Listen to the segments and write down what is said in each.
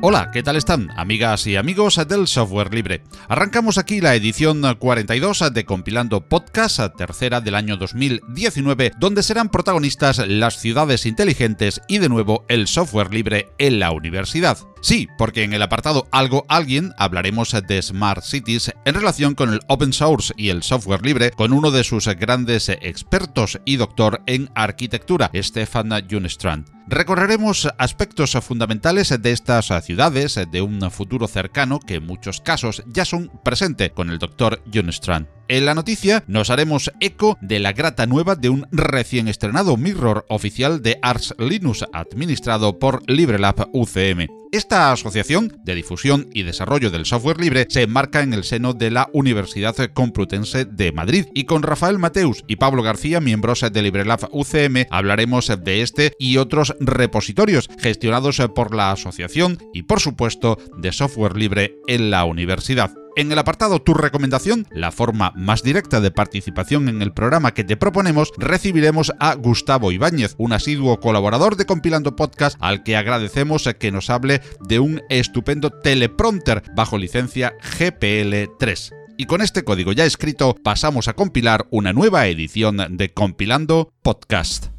Hola, ¿qué tal están, amigas y amigos del software libre? Arrancamos aquí la edición 42 de Compilando Podcast, tercera del año 2019, donde serán protagonistas las ciudades inteligentes y de nuevo el software libre en la universidad. Sí, porque en el apartado Algo Alguien hablaremos de Smart Cities en relación con el open source y el software libre con uno de sus grandes expertos y doctor en arquitectura, Stefan Junstrand. Recorreremos aspectos fundamentales de estas ciudades de un futuro cercano que en muchos casos ya son presente con el doctor Junstrand. En la noticia nos haremos eco de la grata nueva de un recién estrenado mirror oficial de Arch Linux administrado por LibreLab UCM. Esta asociación de difusión y desarrollo del software libre se enmarca en el seno de la Universidad Complutense de Madrid y con Rafael Mateus y Pablo García, miembros de LibreLab UCM, hablaremos de este y otros repositorios gestionados por la asociación y por supuesto de software libre en la universidad. En el apartado Tu recomendación, la forma más directa de participación en el programa que te proponemos, recibiremos a Gustavo Ibáñez, un asiduo colaborador de Compilando Podcast, al que agradecemos que nos hable de un estupendo teleprompter bajo licencia GPL3. Y con este código ya escrito, pasamos a compilar una nueva edición de Compilando Podcast.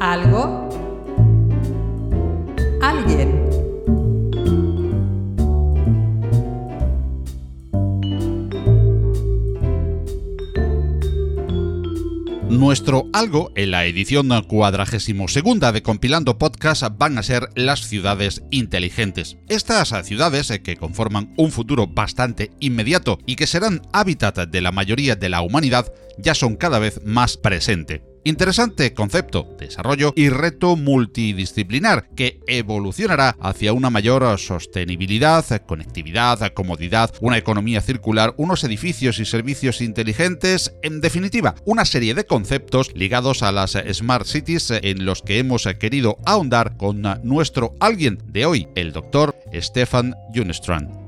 Algo, alguien. Nuestro algo en la edición cuadragésimo segunda de Compilando Podcast van a ser las ciudades inteligentes. Estas ciudades que conforman un futuro bastante inmediato y que serán hábitat de la mayoría de la humanidad ya son cada vez más presente. Interesante concepto, desarrollo y reto multidisciplinar que evolucionará hacia una mayor sostenibilidad, conectividad, comodidad, una economía circular, unos edificios y servicios inteligentes, en definitiva, una serie de conceptos ligados a las Smart Cities en los que hemos querido ahondar con nuestro alguien de hoy, el doctor Stefan Junstrand.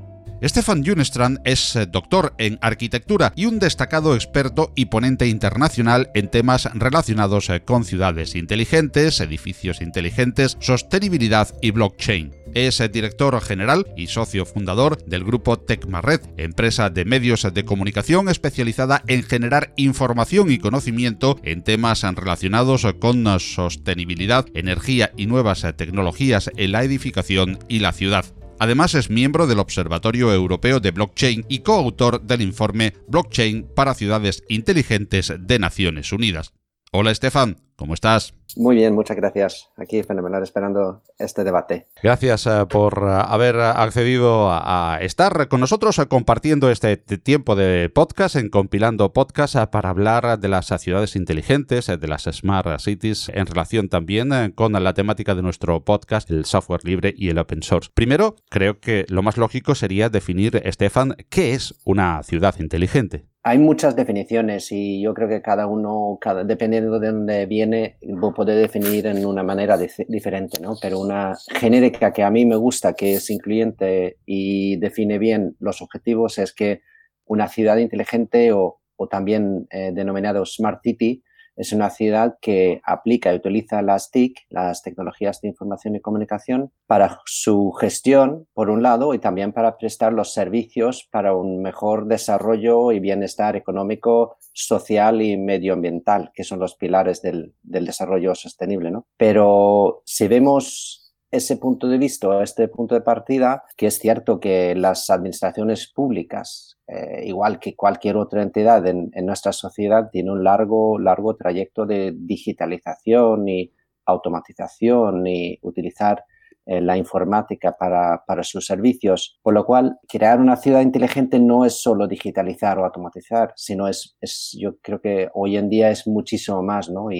Stefan Junstrand es eh, doctor en arquitectura y un destacado experto y ponente internacional en temas relacionados eh, con ciudades inteligentes, edificios inteligentes, sostenibilidad y blockchain. Es eh, director general y socio fundador del grupo Tecmared, empresa de medios de comunicación especializada en generar información y conocimiento en temas relacionados con sostenibilidad, energía y nuevas tecnologías en la edificación y la ciudad. Además es miembro del Observatorio Europeo de Blockchain y coautor del informe Blockchain para Ciudades Inteligentes de Naciones Unidas. Hola Estefan, ¿cómo estás? Muy bien, muchas gracias. Aquí fenomenal esperando este debate. Gracias eh, por eh, haber accedido a, estar con nosotros eh, compartiendo este tiempo de podcast en compilando podcast para hablar de las ciudades inteligentes, de las smart cities en relación también con la temática de nuestro podcast, el software libre y el open source. Primero, creo que lo más lógico sería definir, Estefan, qué es una ciudad inteligente. Hay muchas definiciones y yo creo que cada uno, cada, dependiendo de dónde viene, puede definir en una manera diferente, ¿no? Pero una genérica que a mí me gusta, que es incluyente y define bien los objetivos, es que una ciudad inteligente o, también eh, denominado Smart City es una ciudad que aplica y utiliza las TIC, las tecnologías de información y comunicación, para su gestión, por un lado, y también para prestar los servicios para un mejor desarrollo y bienestar económico, social y medioambiental, que son los pilares del, desarrollo sostenible. ¿no? Pero si vemos ese punto de vista, este punto de partida, que es cierto que las administraciones públicas, eh, igual que cualquier otra entidad en, nuestra sociedad, tiene un largo, largo trayecto de digitalización y automatización y utilizar eh, la informática para, sus servicios, por lo cual crear una ciudad inteligente no es solo digitalizar o automatizar, sino es, es yo creo que hoy en día es muchísimo más, ¿no?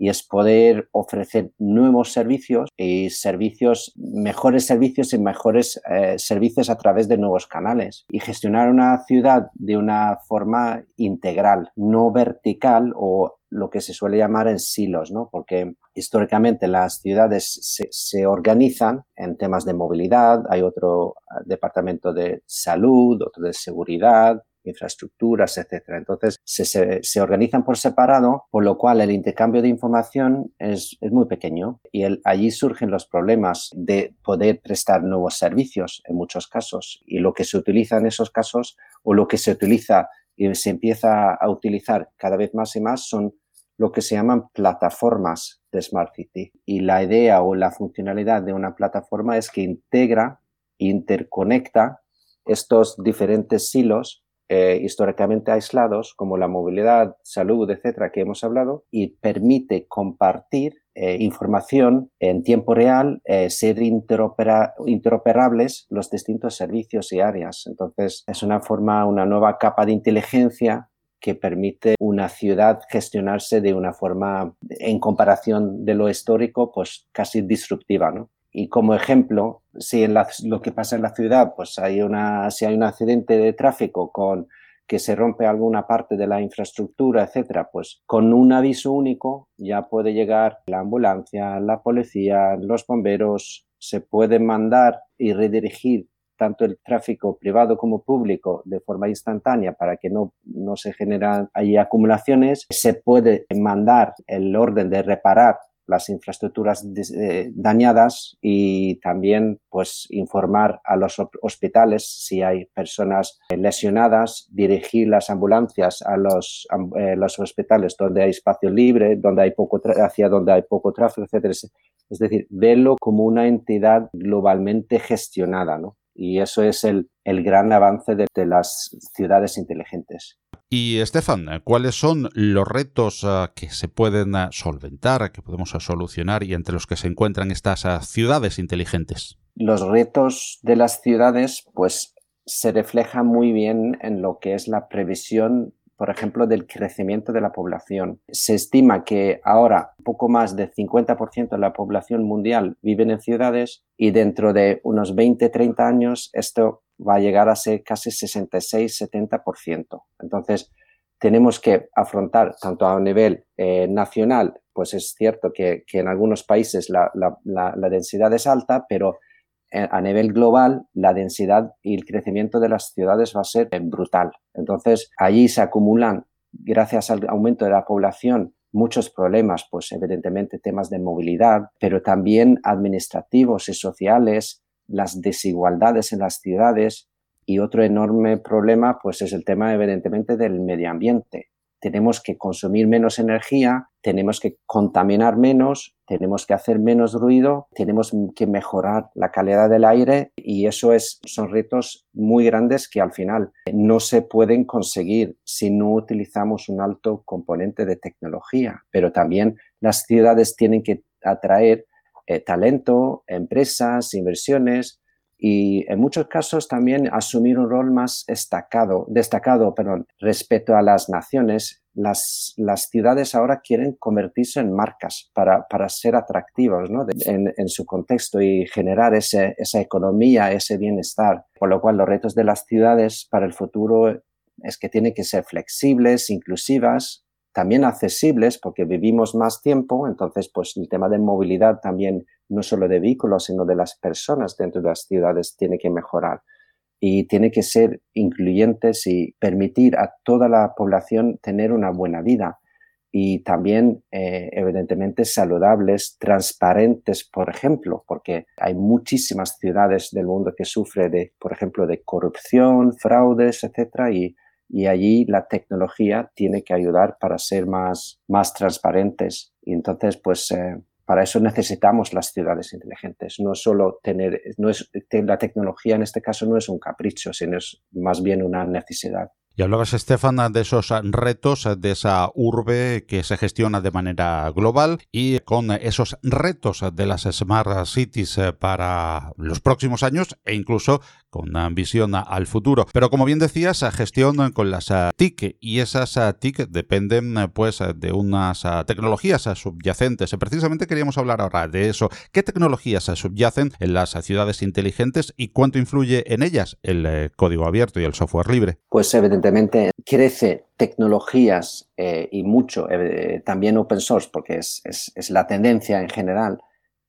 Y es poder ofrecer nuevos servicios y servicios, mejores servicios y mejores eh, servicios a través de nuevos canales y gestionar una ciudad de una forma integral, no vertical o lo que se suele llamar en silos, ¿no? Porque históricamente las ciudades se, se, organizan en temas de movilidad, hay otro eh, departamento de salud, otro de seguridad, infraestructuras, etcétera. Entonces, se, se, organizan por separado, por lo cual el intercambio de información es, es muy pequeño y allí surgen los problemas de poder prestar nuevos servicios en muchos casos. Y lo que se utiliza en esos casos o lo que se utiliza y se empieza a utilizar cada vez más y más son lo que se llaman plataformas de Smart City. Y la idea o la funcionalidad de una plataforma es que integra, interconecta estos diferentes silos eh, históricamente aislados, como la movilidad, salud, etcétera, que hemos hablado, y permite compartir eh, información en tiempo real, eh, ser interoperables los distintos servicios y áreas. Entonces, es una forma, una nueva capa de inteligencia que permite una ciudad gestionarse de una forma, en comparación de lo histórico, pues casi disruptiva, ¿no? Y como ejemplo, si en lo que pasa en la ciudad, pues hay una, si hay un accidente de tráfico con que se rompe alguna parte de la infraestructura, etcétera, pues con un aviso único ya puede llegar la ambulancia, la policía, los bomberos, se puede mandar y redirigir tanto el tráfico privado como público de forma instantánea para que no, no se generan ahí acumulaciones. Se puede mandar el orden de reparar las infraestructuras eh, dañadas y también pues informar a los hospitales si hay personas lesionadas, dirigir las ambulancias a los, eh, los hospitales donde hay espacio libre, donde hay poco hacia donde hay poco tráfico, etcétera. Es decir, verlo como una entidad globalmente gestionada, ¿no? Y eso es el, el gran avance de, de las ciudades inteligentes. Y Estefan, ¿cuáles son los retos ah, que se pueden ah, solventar, que podemos ah, solucionar y entre los que se encuentran estas ciudades inteligentes? Los retos de las ciudades, pues, se reflejan muy bien en lo que es la previsión, por ejemplo, del crecimiento de la población. Se estima que ahora poco más del 50% de la población mundial viven en ciudades y dentro de unos 20-30 años esto va a llegar a ser casi 66-70%. Entonces, tenemos que afrontar tanto a nivel eh, nacional, pues es cierto que, en algunos países la, densidad es alta, pero eh, a nivel global la densidad y el crecimiento de las ciudades va a ser eh, brutal. Entonces, allí se acumulan, gracias al aumento de la población, muchos problemas, pues evidentemente temas de movilidad, pero también administrativos y sociales, las desigualdades en las ciudades y otro enorme problema pues es el tema evidentemente del medio ambiente. Tenemos que consumir menos energía, tenemos que contaminar menos, tenemos que hacer menos ruido, tenemos que mejorar la calidad del aire y eso es, son retos muy grandes que al final no se pueden conseguir si no utilizamos un alto componente de tecnología. Pero también las ciudades tienen que atraer eh, talento, empresas, inversiones y en muchos casos también asumir un rol más destacado, destacado perdón, respecto a las naciones. Las, las ciudades ahora quieren convertirse en marcas para, para ser atractivos ¿no? en, en, su contexto y generar ese, esa economía, ese bienestar. Por lo cual los retos de las ciudades para el futuro es que tienen que ser flexibles, inclusivas, también accesibles porque vivimos más tiempo, entonces pues el tema de movilidad también no solo de vehículos, sino de las personas dentro de las ciudades tiene que mejorar. Y tiene que ser incluyentes y permitir a toda la población tener una buena vida. Y también eh, evidentemente saludables, transparentes, por ejemplo, porque hay muchísimas ciudades del mundo que sufren de, por ejemplo, de corrupción, fraudes, etcétera, y y allí la tecnología tiene que ayudar para ser más, más transparentes. Y entonces, pues, eh, para eso necesitamos las ciudades inteligentes. No solo tener, no es, la tecnología en este caso no es un capricho, sino es más bien una necesidad. Y hablabas, Estefan, de esos retos de esa urbe que se gestiona de manera global y con esos retos de las Smart Cities para los próximos años e incluso con visión al futuro. Pero como bien decías, gestión con las TIC y esas TIC dependen pues de unas tecnologías subyacentes. Precisamente queríamos hablar ahora de eso. ¿Qué tecnologías subyacen en las ciudades inteligentes y cuánto influye en ellas el código abierto y el software libre? Pues evidentemente crece tecnologías eh, y mucho, eh, también open source, porque es, la tendencia en general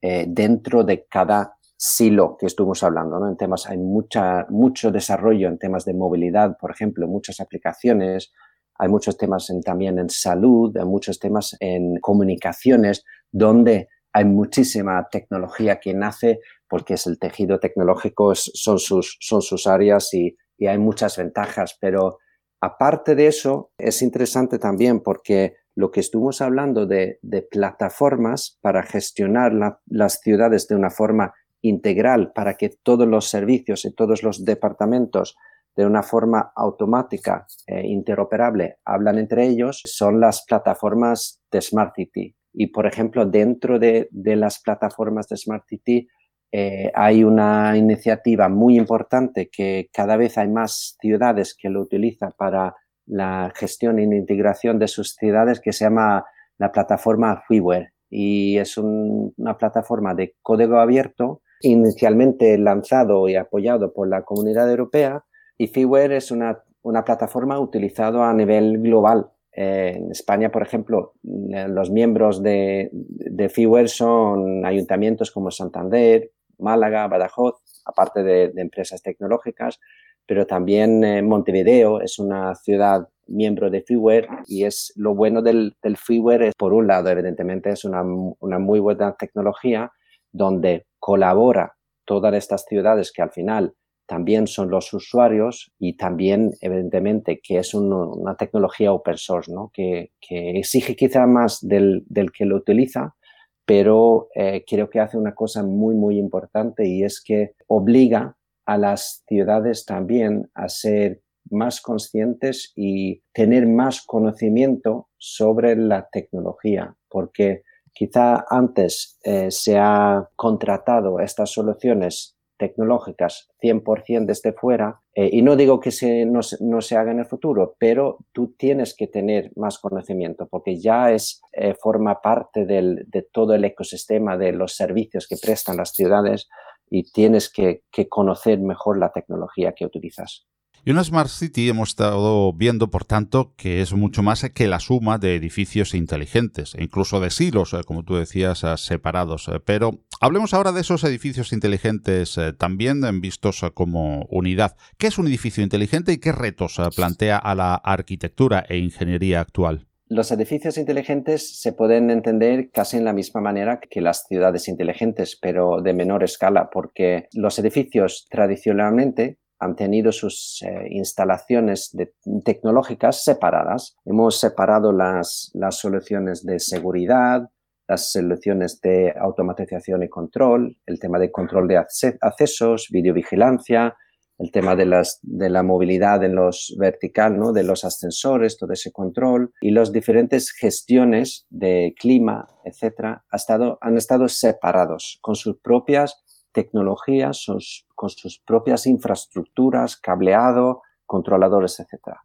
eh, dentro de cada silo que estuvimos hablando. ¿no? En temas, hay mucha, mucho desarrollo en temas de movilidad, por ejemplo, muchas aplicaciones, hay muchos temas también en salud, hay muchos temas en comunicaciones, donde hay muchísima tecnología que nace porque es el tejido tecnológico, son, sus, son sus áreas y, y hay muchas ventajas, pero Aparte de eso, es interesante también porque lo que estuvimos hablando de, plataformas para gestionar las ciudades de una forma integral, para que todos los servicios y todos los departamentos de una forma automática e interoperable hablan entre ellos, son las plataformas de Smart City. Y, por ejemplo, dentro de, de las plataformas de Smart City eh, hay una iniciativa muy importante que cada vez hay más ciudades que lo utilizan para la gestión y integración de sus ciudades que se llama la plataforma Freeware y es una plataforma de código abierto inicialmente lanzado y apoyado por la comunidad europea y Freeware es una, plataforma utilizada a nivel global. Eh, en España, por ejemplo, los miembros de, de Freeware son ayuntamientos como Santander, Málaga, Badajoz, aparte de, empresas tecnológicas, pero también eh, Montevideo es una ciudad miembro de Freeware y es lo bueno del, Freeware es, por un lado, evidentemente, es una, muy buena tecnología donde colabora todas estas ciudades que al final también son los usuarios y también, evidentemente, que es una tecnología open source, ¿no? que, exige quizá más del, del, que lo utiliza, pero eh, creo que hace una cosa muy, muy importante y es que obliga a las ciudades también a ser más conscientes y tener más conocimiento sobre la tecnología, porque quizá antes eh, se ha contratado estas soluciones tecnológicas 100% desde fuera. Eh, y no digo que se, no, se haga en el futuro, pero tú tienes que tener más conocimiento porque ya es, eh, forma parte de todo el ecosistema de los servicios que prestan las ciudades y tienes que conocer mejor la tecnología que utilizas. Y una Smart City hemos estado viendo, por tanto, que es mucho más que la suma de edificios inteligentes, e incluso de silos, eh, como tú decías, separados. Pero hablemos ahora de esos edificios inteligentes también vistos como unidad. ¿Qué es un edificio inteligente y qué retos plantea a la arquitectura e ingeniería actual? Los edificios inteligentes se pueden entender casi en la misma manera que las ciudades inteligentes, pero de menor escala, porque los edificios tradicionalmente han tenido sus eh, instalaciones tecnológicas separadas. Hemos separado las soluciones de seguridad, las soluciones de automatización y control, el tema de control de accesos, videovigilancia, el tema de, las, de la movilidad en los vertical, ¿no? de los ascensores, todo ese control y las diferentes gestiones de clima, etcétera, han estado separados con sus propias tecnologías con sus propias infraestructuras, cableado, controladores, etc.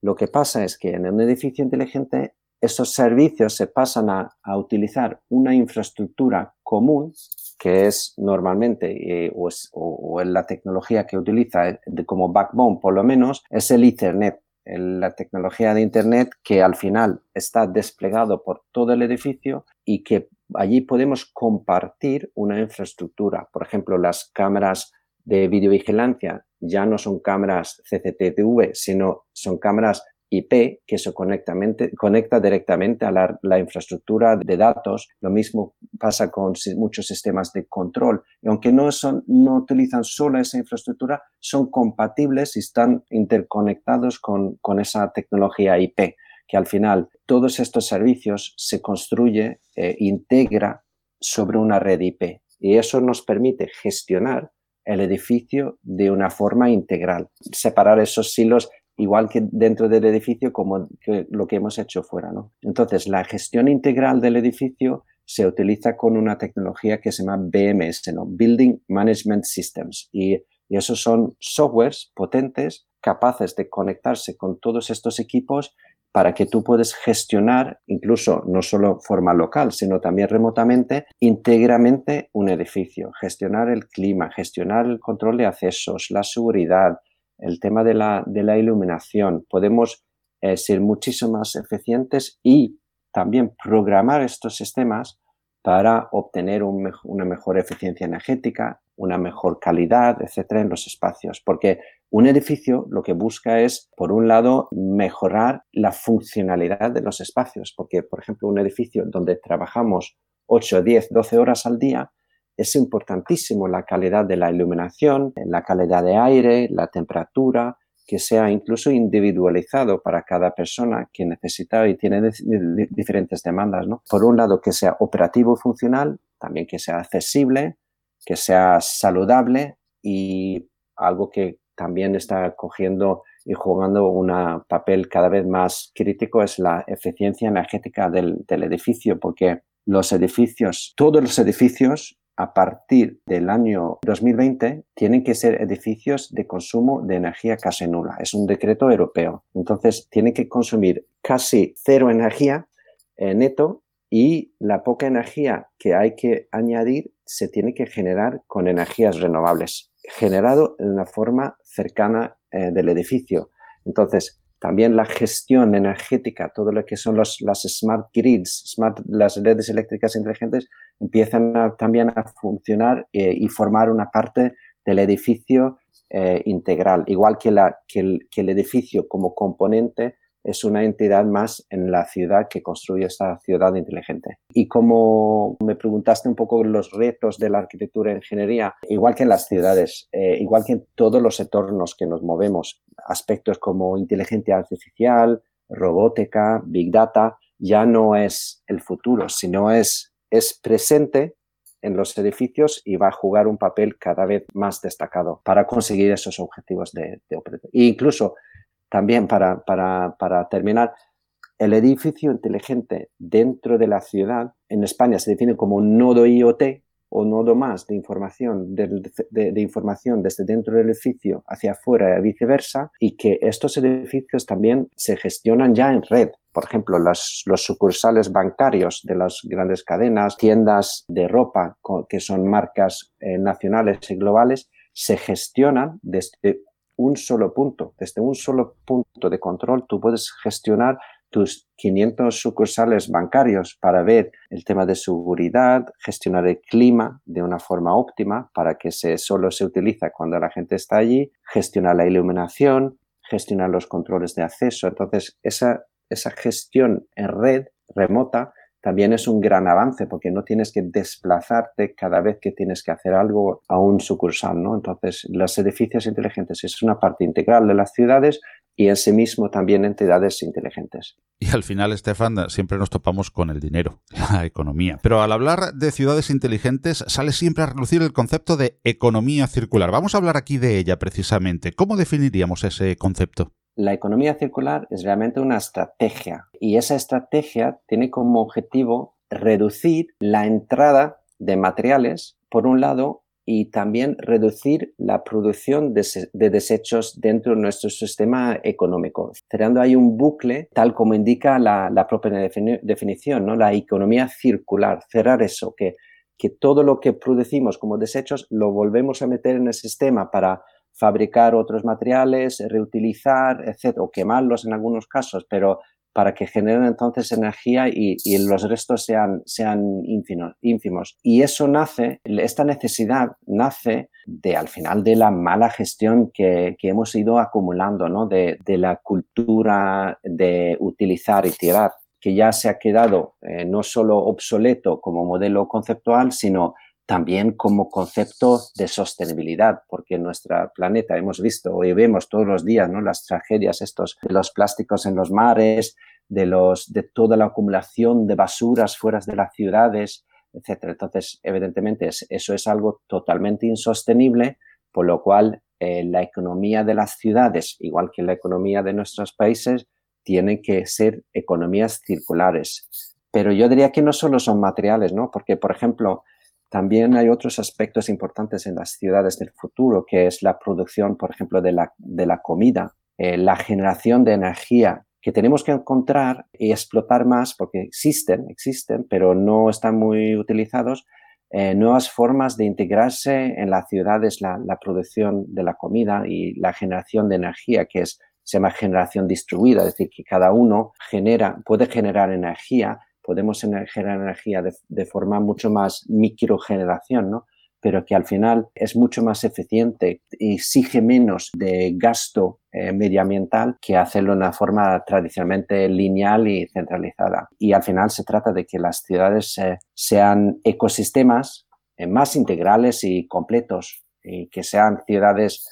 Lo que pasa es que en un edificio inteligente esos servicios se pasan a, utilizar una infraestructura común que es normalmente, eh, o, en la tecnología que utiliza eh, como backbone por lo menos, es el Ethernet, la tecnología de Internet que al final está desplegado por todo el edificio y que allí podemos compartir una infraestructura. Por ejemplo, las cámaras de videovigilancia ya no son cámaras CCTV, sino son cámaras IP que se conecta, directamente a la, infraestructura de datos. Lo mismo pasa con muchos sistemas de control. Y aunque no, son, no utilizan solo esa infraestructura, son compatibles y están interconectados con, con esa tecnología IP que al final todos estos servicios se construye, e integra sobre una red IP y eso nos permite gestionar el edificio de una forma integral, separar esos silos igual que dentro del edificio como lo que hemos hecho fuera. ¿no? Entonces, la gestión integral del edificio se utiliza con una tecnología que se llama BMS. Building Management Systems. Y, y esos son softwares potentes capaces de conectarse con todos estos equipos para que tú puedas gestionar, incluso no solo forma local, sino también remotamente, íntegramente un edificio, gestionar el clima, gestionar el control de accesos, la seguridad, el tema de la, iluminación. Podemos eh, ser muchísimo más eficientes y también programar estos sistemas para obtener una mejor eficiencia energética, una mejor calidad, etcétera, en los espacios. Porque un edificio lo que busca es, por un lado, mejorar la funcionalidad de los espacios, porque, por ejemplo, un edificio donde trabajamos 8, 10, 12 horas al día, es importantísimo la calidad de la iluminación, la calidad de aire, la temperatura, que sea incluso individualizado para cada persona que necesita y tiene diferentes demandas. ¿no? Por un lado, que sea operativo y funcional, también que sea accesible, que sea saludable y algo que también está cogiendo y jugando un papel cada vez más crítico es la eficiencia energética del, edificio, porque los edificios, todos los edificios a partir del año 2020 tienen que ser edificios de consumo de energía casi nula. Es un decreto europeo. Entonces, tienen que consumir casi cero energía eh, neto y la poca energía que hay que añadir se tiene que generar con energías renovables generado en una forma cercana eh, del edificio. Entonces, también la gestión energética, todo lo que son los, las smart grids, smart, las redes eléctricas inteligentes, empiezan también a funcionar eh, y formar una parte del edificio eh, integral, igual que, la, que el edificio como componente es una entidad más en la ciudad que construye esta ciudad inteligente. Y como me preguntaste un poco los retos de la arquitectura e ingeniería, igual que en las ciudades, eh, igual que en todos los entornos que nos movemos, aspectos como inteligencia artificial, robótica, big data, ya no es el futuro, sino es, es presente en los edificios y va a jugar un papel cada vez más destacado para conseguir esos objetivos de, de E incluso también para, para, terminar, el edificio inteligente dentro de la ciudad, en España se define como un nodo IoT o nodo más de información, de, información desde dentro del edificio hacia afuera y viceversa, y que estos edificios también se gestionan ya en red. Por ejemplo, los sucursales bancarios de las grandes cadenas, tiendas de ropa que son marcas eh, nacionales y globales, se gestionan desde un solo punto. Desde un solo punto de control tú puedes gestionar tus 500 sucursales bancarios para ver el tema de seguridad, gestionar el clima de una forma óptima para que solo se utiliza cuando la gente está allí, gestionar la iluminación, gestionar los controles de acceso. Entonces, esa, esa gestión en red remota también es un gran avance porque no tienes que desplazarte cada vez que tienes que hacer algo a un sucursal, ¿no? Entonces, los edificios inteligentes es una parte integral de las ciudades y en sí mismo también entidades inteligentes. Y al final, Estefan, siempre nos topamos con el dinero, la economía. Pero al hablar de ciudades inteligentes, sale siempre a relucir el concepto de economía circular. Vamos a hablar aquí de ella precisamente. ¿Cómo definiríamos ese concepto? La economía circular es realmente una estrategia y esa estrategia tiene como objetivo reducir la entrada de materiales, por un lado, y también reducir la producción de, desechos dentro de nuestro sistema económico, creando ahí un bucle, tal como indica la, propia definición, ¿no? la economía circular, cerrar eso, que, que todo lo que producimos como desechos lo volvemos a meter en el sistema para fabricar otros materiales, reutilizar, etc., o quemarlos en algunos casos, pero para que generen entonces energía y, los restos sean, sean ínfimos. Y eso nace, esta necesidad nace de al final de la mala gestión que, hemos ido acumulando, ¿no? de, la cultura de utilizar y tirar, que ya se ha quedado eh, no solo obsoleto como modelo conceptual, sino también como concepto de sostenibilidad, porque en nuestro planeta hemos visto y vemos todos los días ¿no? las tragedias estos de los plásticos en los mares, de, los, de toda la acumulación de basuras fuera de las ciudades, etc. Entonces, evidentemente, eso es algo totalmente insostenible, por lo cual eh, la economía de las ciudades, igual que la economía de nuestros países, tiene que ser economías circulares. Pero yo diría que no solo son materiales, ¿no? Porque, por ejemplo, también hay otros aspectos importantes en las ciudades del futuro, que es la producción, por ejemplo, de la, de la comida, eh, la generación de energía que tenemos que encontrar y explotar más porque existen, existen, pero no están muy utilizados, eh, nuevas formas de integrarse en las ciudades, la, la, producción de la comida y la generación de energía, que es, se llama generación distribuida, es decir, que cada uno genera, puede generar energía, podemos generar energía de, forma mucho más microgeneración, ¿no? pero que al final es mucho más eficiente y exige menos de gasto eh, medioambiental que hacerlo de una forma tradicionalmente lineal y centralizada. Y al final se trata de que las ciudades eh, sean ecosistemas eh, más integrales y completos y que sean ciudades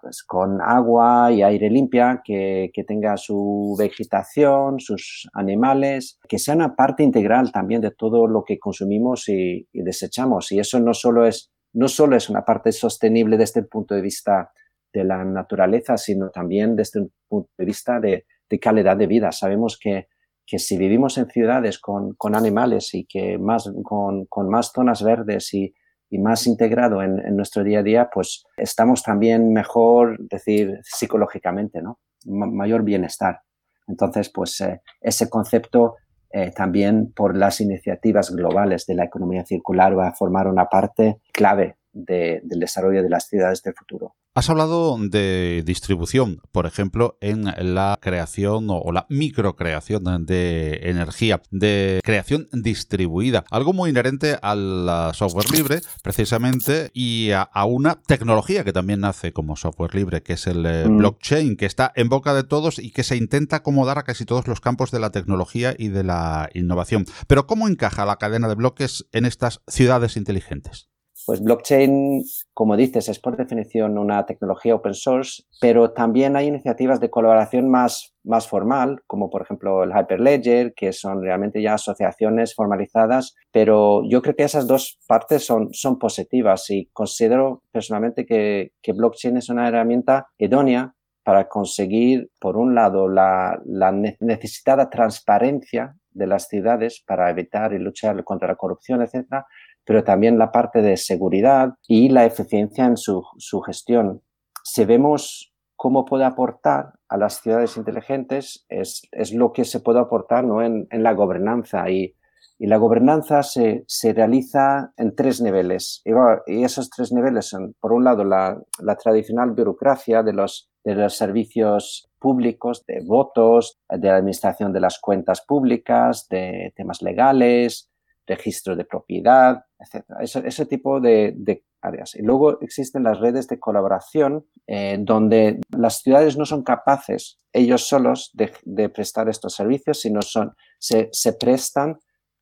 pues, con agua y aire limpia, que, tenga su vegetación, sus animales, que sea una parte integral también de todo lo que consumimos y, y, desechamos. Y eso no solo, es, no solo es una parte sostenible desde el punto de vista de la naturaleza, sino también desde el punto de vista de, de calidad de vida. Sabemos que, que si vivimos en ciudades con, con animales y que más, con, con más zonas verdes y, y más integrado en, nuestro día a día, pues estamos también mejor, decir, psicológicamente, ¿no? Mayor bienestar. Entonces, pues eh, ese concepto eh, también por las iniciativas globales de la economía circular va a formar una parte clave de, del desarrollo de las ciudades del futuro. Has hablado de distribución, por ejemplo, en la creación o la microcreación de energía, de creación distribuida, algo muy inherente al software libre, precisamente, y a, a una tecnología que también nace como software libre, que es el eh, mm. blockchain, que está en boca de todos y que se intenta acomodar a casi todos los campos de la tecnología y de la innovación. Pero ¿cómo encaja la cadena de bloques en estas ciudades inteligentes? Pues blockchain, como dices, es por definición una tecnología open source, pero también hay iniciativas de colaboración más, más formal, como por ejemplo el Hyperledger, que son realmente ya asociaciones formalizadas, pero yo creo que esas dos partes son, son positivas y considero personalmente que, que blockchain es una herramienta idónea para conseguir, por un lado, la, la necesitada transparencia de las ciudades para evitar y luchar contra la corrupción, etcétera, pero también la parte de seguridad y la eficiencia en su, su gestión. Si vemos cómo puede aportar a las ciudades inteligentes, es, es lo que se puede aportar ¿no? en, en la gobernanza. Y, y la gobernanza se, se, realiza en tres niveles. Y, y, esos tres niveles son, por un lado, la, la tradicional burocracia de los, de los servicios públicos, de votos, de la administración de las cuentas públicas, de temas legales, registro de propiedad, etc. Ese, ese tipo de, áreas. Y luego existen las redes de colaboración eh, donde las ciudades no son capaces ellos solos de, prestar estos servicios, sino son, se, se, prestan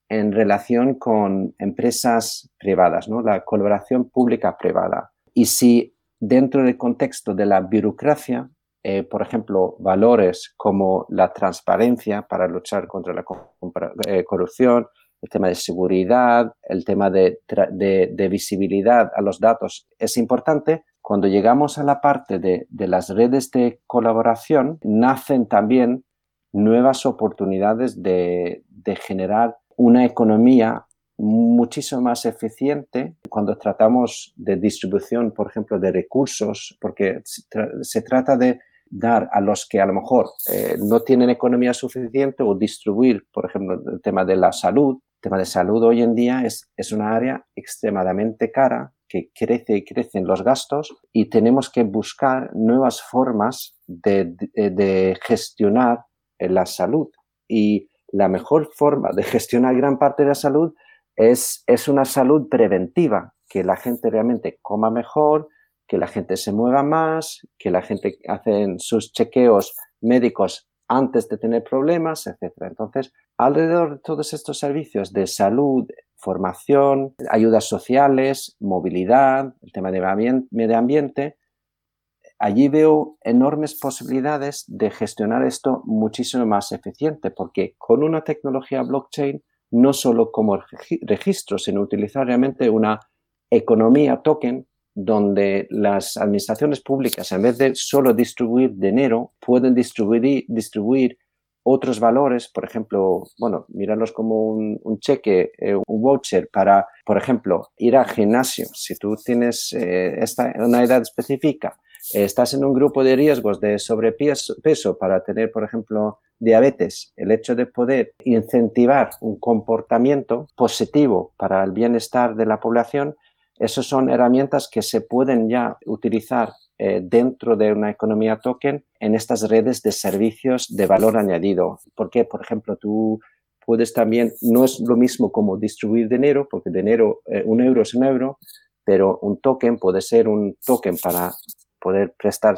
en relación con empresas privadas, ¿no? la colaboración pública-privada. Y si dentro del contexto de la burocracia, eh, por ejemplo, valores como la transparencia para luchar contra la eh, corrupción, el tema de seguridad, el tema de, visibilidad a los datos es importante. Cuando llegamos a la parte de, las redes de colaboración, nacen también nuevas oportunidades de, de generar una economía muchísimo más eficiente cuando tratamos de distribución, por ejemplo, de recursos, porque se trata de dar a los que a lo mejor eh, no tienen economía suficiente o distribuir, por ejemplo, el tema de la salud, tema de salud hoy en día es, es una área extremadamente cara que crece y crecen los gastos y tenemos que buscar nuevas formas de, de, gestionar la salud. Y la mejor forma de gestionar gran parte de la salud es, es una salud preventiva, que la gente realmente coma mejor, que la gente se mueva más, que la gente hace sus chequeos médicos antes de tener problemas, etc. Entonces, alrededor de todos estos servicios de salud, formación, ayudas sociales, movilidad, el tema de medio ambiente, allí veo enormes posibilidades de gestionar esto muchísimo más eficiente, porque con una tecnología blockchain, no solo como registro, sino utilizar realmente una economía token donde las administraciones públicas, en vez de solo distribuir dinero, pueden distribuir, distribuir otros valores, por ejemplo, bueno, mirarlos como un, cheque, eh, un voucher para, por ejemplo, ir al gimnasio. Si tú tienes eh, esta, una edad específica, estás en un grupo de riesgos de sobrepeso para tener, por ejemplo, diabetes, el hecho de poder incentivar un comportamiento positivo para el bienestar de la población, esas son herramientas que se pueden ya utilizar eh, dentro de una economía token en estas redes de servicios de valor añadido. Porque, por ejemplo, tú puedes también, no es lo mismo como distribuir dinero, porque dinero, eh, un euro es un euro, pero un token puede ser un token para poder prestar,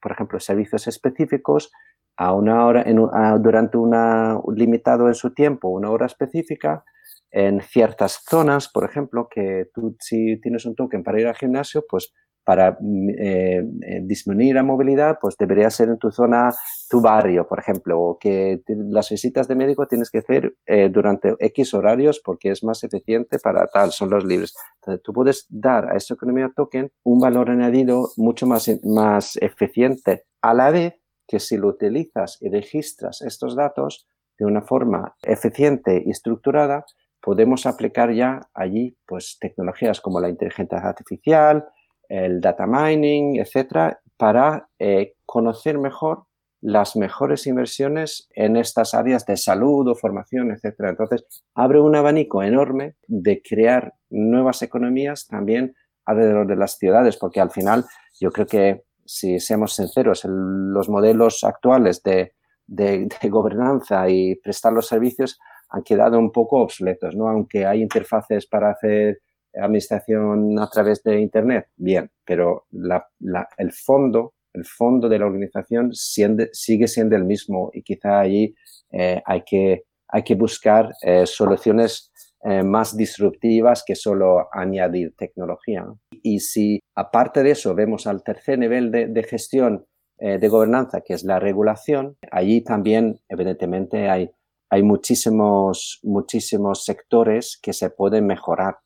por ejemplo, servicios específicos a una hora, en, durante una limitado en su tiempo, una hora específica, en ciertas zonas, por ejemplo, que tú si tienes un token para ir al gimnasio, pues para mm, eh, eh, disminuir la movilidad, pues debería ser en tu zona, tu barrio, por ejemplo, o que las visitas de médico tienes que hacer eh, durante X horarios porque es más eficiente para tal, son los libres. Entonces, tú puedes dar a esa economía token un valor añadido mucho más, más eficiente, a la vez que si lo utilizas y registras estos datos de una forma eficiente y estructurada, podemos aplicar ya allí pues tecnologías como la inteligencia artificial, el data mining, etcétera, para eh, conocer mejor las mejores inversiones en estas áreas de salud o formación, etcétera. Entonces, abre un abanico enorme de crear nuevas economías también alrededor de las ciudades, porque al final yo creo que, si seamos sinceros, los modelos actuales de, de, de, gobernanza y prestar los servicios han quedado un poco obsoletos, ¿no? Aunque hay interfaces para hacer administración a través de Internet, bien, pero el fondo, el fondo de la organización sigue siendo el mismo y quizá allí eh, hay, que, hay que buscar eh, soluciones eh, más disruptivas que solo añadir tecnología. Y si aparte de eso vemos al tercer nivel de, gestión de gobernanza, que es la regulación, allí también evidentemente hay, hay muchísimos, muchísimos sectores que se pueden mejorar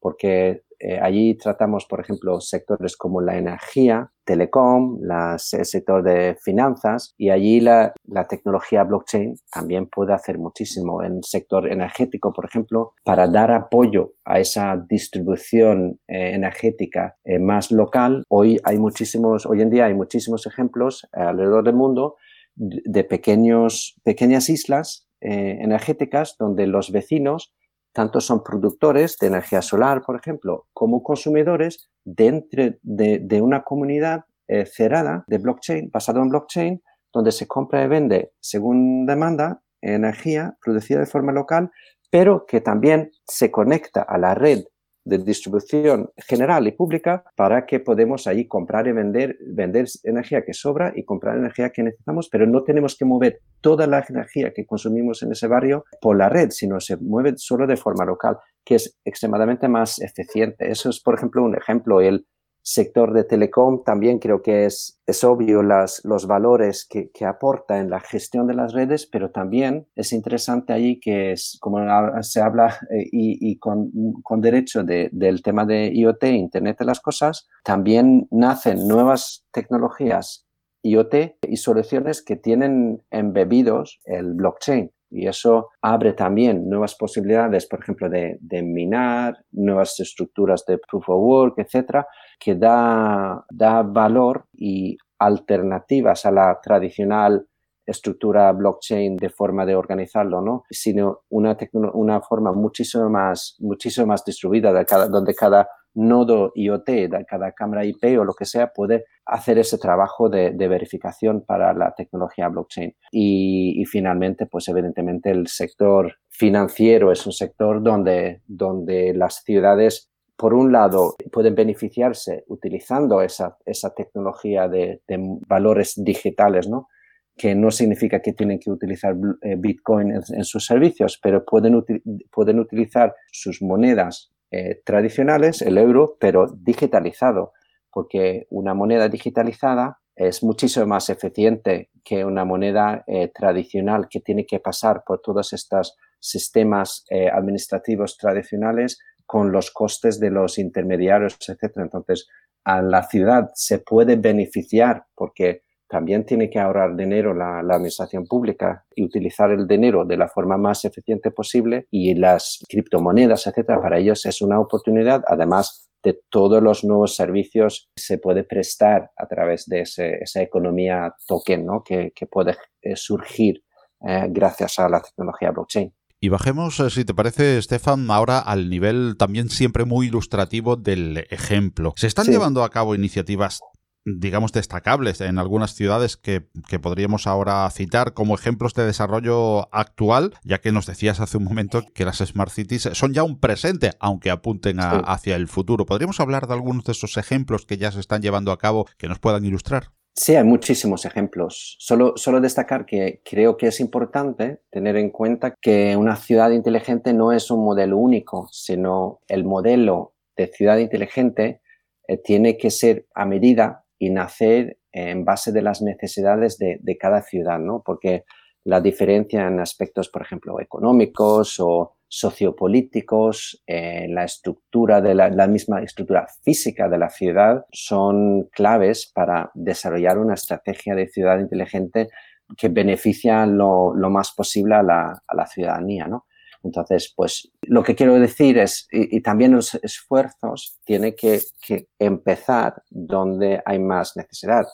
porque eh, allí tratamos, por ejemplo, sectores como la energía, telecom, el sector de finanzas y allí la, tecnología blockchain también puede hacer muchísimo en sector energético, por ejemplo, para dar apoyo a esa distribución eh, energética eh, más local. Hoy hay muchísimos, hoy en día hay muchísimos ejemplos alrededor del mundo de pequeños, pequeñas islas energéticas donde los vecinos tanto son productores de energía solar, por ejemplo, como consumidores dentro de, una comunidad eh, cerrada de blockchain, basada en blockchain, donde se compra y vende según demanda energía producida de forma local, pero que también se conecta a la red de distribución general y pública para que podemos ahí comprar y vender, vender energía que sobra y comprar energía que necesitamos, pero no tenemos que mover toda la energía que consumimos en ese barrio por la red, sino se mueve solo de forma local, que es extremadamente más eficiente. Eso es, por ejemplo, un ejemplo. El, sector de telecom también creo que es, es obvio las, los valores que, que, aporta en la gestión de las redes, pero también es interesante ahí que es, como se habla eh, y, y, con, con derecho de, del tema de IoT, Internet de las Cosas, también nacen nuevas tecnologías IoT y soluciones que tienen embebidos el blockchain. Y eso abre también nuevas posibilidades, por ejemplo, de, minar, nuevas estructuras de proof of work, etcétera, que da, da valor y alternativas a la tradicional estructura blockchain de forma de organizarlo, ¿no? Sino una, una forma muchísimo más, muchísimo más distribuida, de cada, donde cada nodo IoT, de cada cámara IP o lo que sea, puede hacer ese trabajo de, verificación para la tecnología blockchain. Y, finalmente, pues evidentemente el sector financiero es un sector donde, donde las ciudades por un lado, pueden beneficiarse utilizando esa, esa tecnología de, valores digitales, ¿no? que no significa que tienen que utilizar eh, Bitcoin en, sus servicios, pero pueden, pueden utilizar sus monedas eh, tradicionales, el euro, pero digitalizado, porque una moneda digitalizada es muchísimo más eficiente que una moneda eh, tradicional que tiene que pasar por todos estos sistemas eh, administrativos tradicionales con los costes de los intermediarios, etcétera. Entonces, a la ciudad se puede beneficiar porque también tiene que ahorrar dinero la, administración pública y utilizar el dinero de la forma más eficiente posible y las criptomonedas, etcétera, para ellos es una oportunidad, además de todos los nuevos servicios que se puede prestar a través de esa economía token ¿no? que, puede eh, surgir eh, gracias a la tecnología blockchain. Y bajemos, eh, si te parece, Stefan, ahora al nivel también siempre muy ilustrativo del ejemplo. ¿Se están llevando a cabo iniciativas digamos, destacables en algunas ciudades que, podríamos ahora citar como ejemplos de desarrollo actual, ya que nos decías hace un momento que las Smart Cities son ya un presente, aunque apunten hacia el futuro. ¿Podríamos hablar de algunos de esos ejemplos que ya se están llevando a cabo que nos puedan ilustrar? Sí, hay muchísimos ejemplos. Solo, solo destacar que creo que es importante tener en cuenta que una ciudad inteligente no es un modelo único, sino el modelo de ciudad inteligente eh, tiene que ser a medida y nacer en base de las necesidades de, cada ciudad, ¿no? Porque la diferencia en aspectos, por ejemplo, económicos o sociopolíticos, eh, la estructura de la, misma estructura física de la ciudad son claves para desarrollar una estrategia de ciudad inteligente que beneficia lo, más posible a la, ciudadanía, ¿no? Entonces, pues lo que quiero decir es, y, también los esfuerzos tienen que, que, empezar donde hay más necesidad.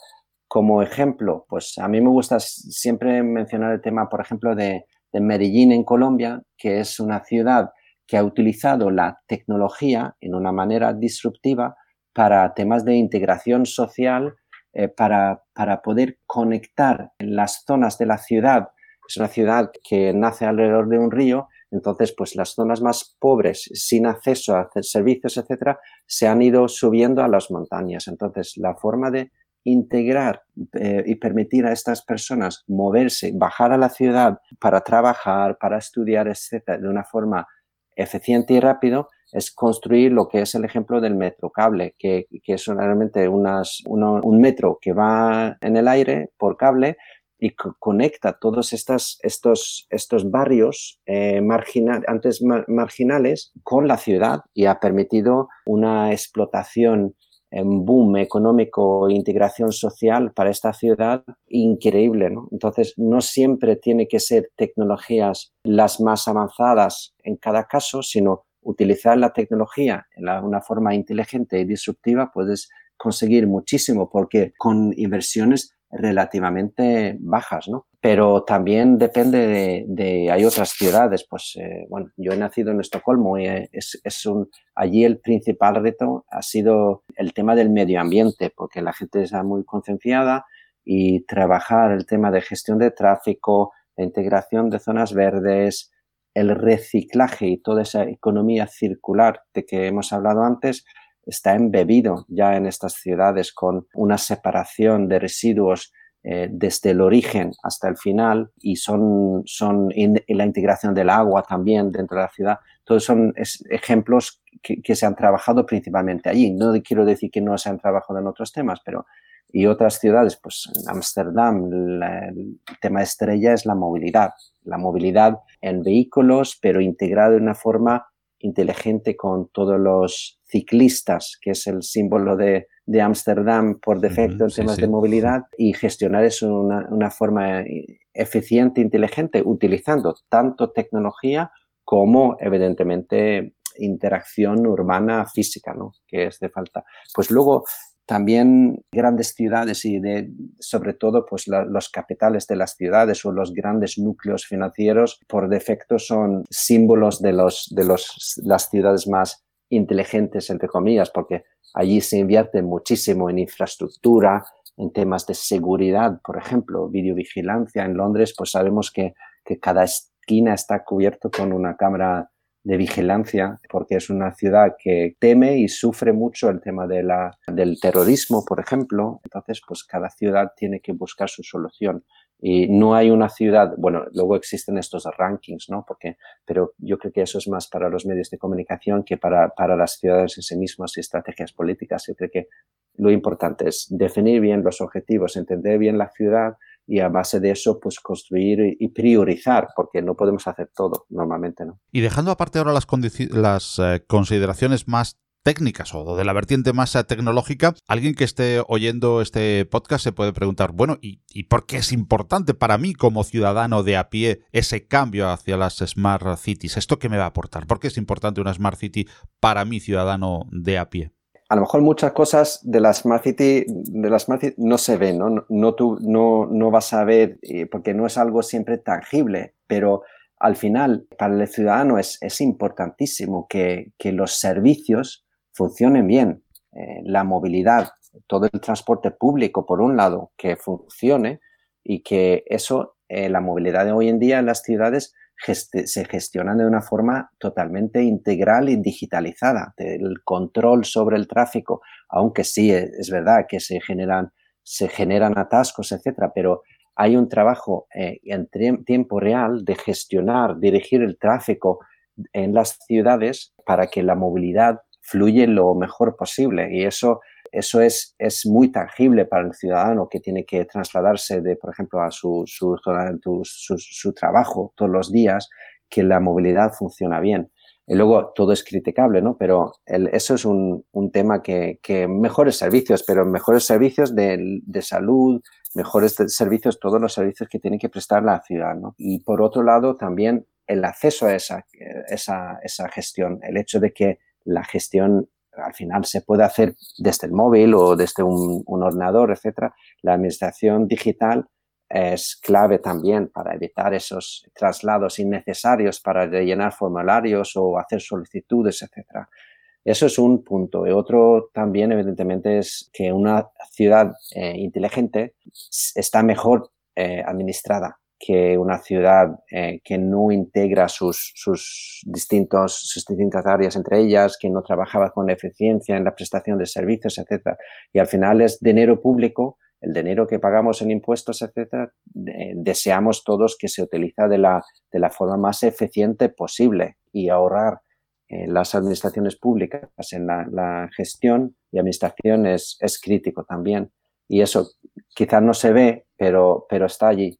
Como ejemplo, pues a mí me gusta siempre mencionar el tema, por ejemplo, de de Medellín en Colombia, que es una ciudad que ha utilizado la tecnología en una manera disruptiva para temas de integración social, eh, para, para poder conectar las zonas de la ciudad. Es una ciudad que nace alrededor de un río, entonces pues las zonas más pobres, sin acceso a servicios, etcétera, se han ido subiendo a las montañas. Entonces la forma de integrar eh, y permitir a estas personas moverse, bajar a la ciudad para trabajar, para estudiar, etcétera, de una forma eficiente y rápido, es construir lo que es el ejemplo del metro cable, que, que es realmente unas, un metro que va en el aire por cable y conecta todos estas, estos, estos barrios eh, antes marginales con la ciudad y ha permitido una explotación en boom económico e integración social para esta ciudad increíble. ¿no? Entonces, no siempre tiene que ser tecnologías las más avanzadas en cada caso, sino utilizar la tecnología en una forma inteligente y disruptiva, puedes conseguir muchísimo porque con inversiones relativamente bajas, ¿no? Pero también depende de, hay otras ciudades, pues, eh, bueno, yo he nacido en Estocolmo y eh, es, es, allí el principal reto ha sido el tema del medio ambiente, porque la gente está muy concienciada y trabajar el tema de gestión de tráfico, la integración de zonas verdes, el reciclaje y toda esa economía circular de que hemos hablado antes, está embebido ya en estas ciudades con una separación de residuos eh, desde el origen hasta el final y son, son la integración del agua también dentro de la ciudad. Todos son ejemplos que, se han trabajado principalmente allí. No quiero decir que no se han trabajado en otros temas, pero y otras ciudades, pues en Ámsterdam, el tema estrella es la movilidad. La movilidad en vehículos, pero integrada de una forma inteligente con todos los ciclistas, que es el símbolo de Ámsterdam por defecto en temas de movilidad, y gestionar eso de una, una, forma eficiente e inteligente, utilizando tanto tecnología como, evidentemente, interacción urbana física, ¿no? que es de falta. Pues luego, también grandes ciudades y de, sobre todo pues los capitales de las ciudades o los grandes núcleos financieros por defecto son símbolos de, los, de los, las ciudades más inteligentes, entre comillas, porque allí se invierte muchísimo en infraestructura, en temas de seguridad, por ejemplo, videovigilancia. En Londres, pues sabemos que, que cada esquina está cubierto con una cámara de vigilancia, porque es una ciudad que teme y sufre mucho el tema de la, del terrorismo, por ejemplo. Entonces, pues cada ciudad tiene que buscar su solución. Y no hay una ciudad, bueno, luego existen estos rankings, ¿no? Porque, pero yo creo que eso es más para los medios de comunicación que para, para las ciudades en sí mismas y estrategias políticas. Yo creo que lo importante es definir bien los objetivos, entender bien la ciudad, y a base de eso pues construir y priorizar porque no podemos hacer todo normalmente no y dejando aparte ahora las, las eh, consideraciones más técnicas o de la vertiente más tecnológica, alguien que esté oyendo este podcast se puede preguntar, bueno, ¿y, por qué es importante para mí como ciudadano de a pie ese cambio hacia las Smart Cities? ¿Esto qué me va a aportar? ¿Por qué es importante una Smart City para mí ciudadano de a pie? A lo mejor muchas cosas de la Smart City, de la Smart no se ven, ¿no? No, tú, no, no vas a ver, eh, porque no es algo siempre tangible, pero al final para el ciudadano es, es importantísimo que, que los servicios funcionen bien. Eh, la movilidad, todo el transporte público, por un lado, que funcione y que eso, eh, la movilidad de hoy en día en las ciudades se gestiona de una forma totalmente integral y digitalizada. El control sobre el tráfico, aunque sí eh, es verdad que se generan, se generan atascos, etcétera, pero hay un trabajo en tiempo real de gestionar, dirigir el tráfico en las ciudades para que la movilidad fluye lo mejor posible y eso, eso es, es muy tangible para el ciudadano que tiene que trasladarse de, por ejemplo, a su, su, trabajo todos los días, que la movilidad funciona bien. Y luego todo es criticable, ¿no? Pero el, eso es un, un tema que, que, mejores servicios, pero mejores servicios de, de, salud, mejores servicios, todos los servicios que tiene que prestar la ciudad, ¿no? Y por otro lado, también el acceso a esa, esa, esa gestión, el hecho de que la gestión al final se puede hacer desde el móvil o desde un, ordenador, etcétera. La administración digital es clave también para evitar esos traslados innecesarios para rellenar formularios o hacer solicitudes, etcétera. Eso es un punto. Y otro también, evidentemente, es que una ciudad eh, inteligente está mejor eh, administrada que una ciudad eh, que no integra sus, sus, distintos, sus distintas áreas entre ellas, que no trabajaba con eficiencia en la prestación de servicios, etcétera. Y al final es dinero público, el dinero que pagamos en impuestos, etcétera, deseamos todos que se utiliza de la, de la forma más eficiente posible y ahorrar eh, las administraciones públicas en la, la, gestión y administración es, es crítico también. Y eso quizás no se ve, pero, pero está allí.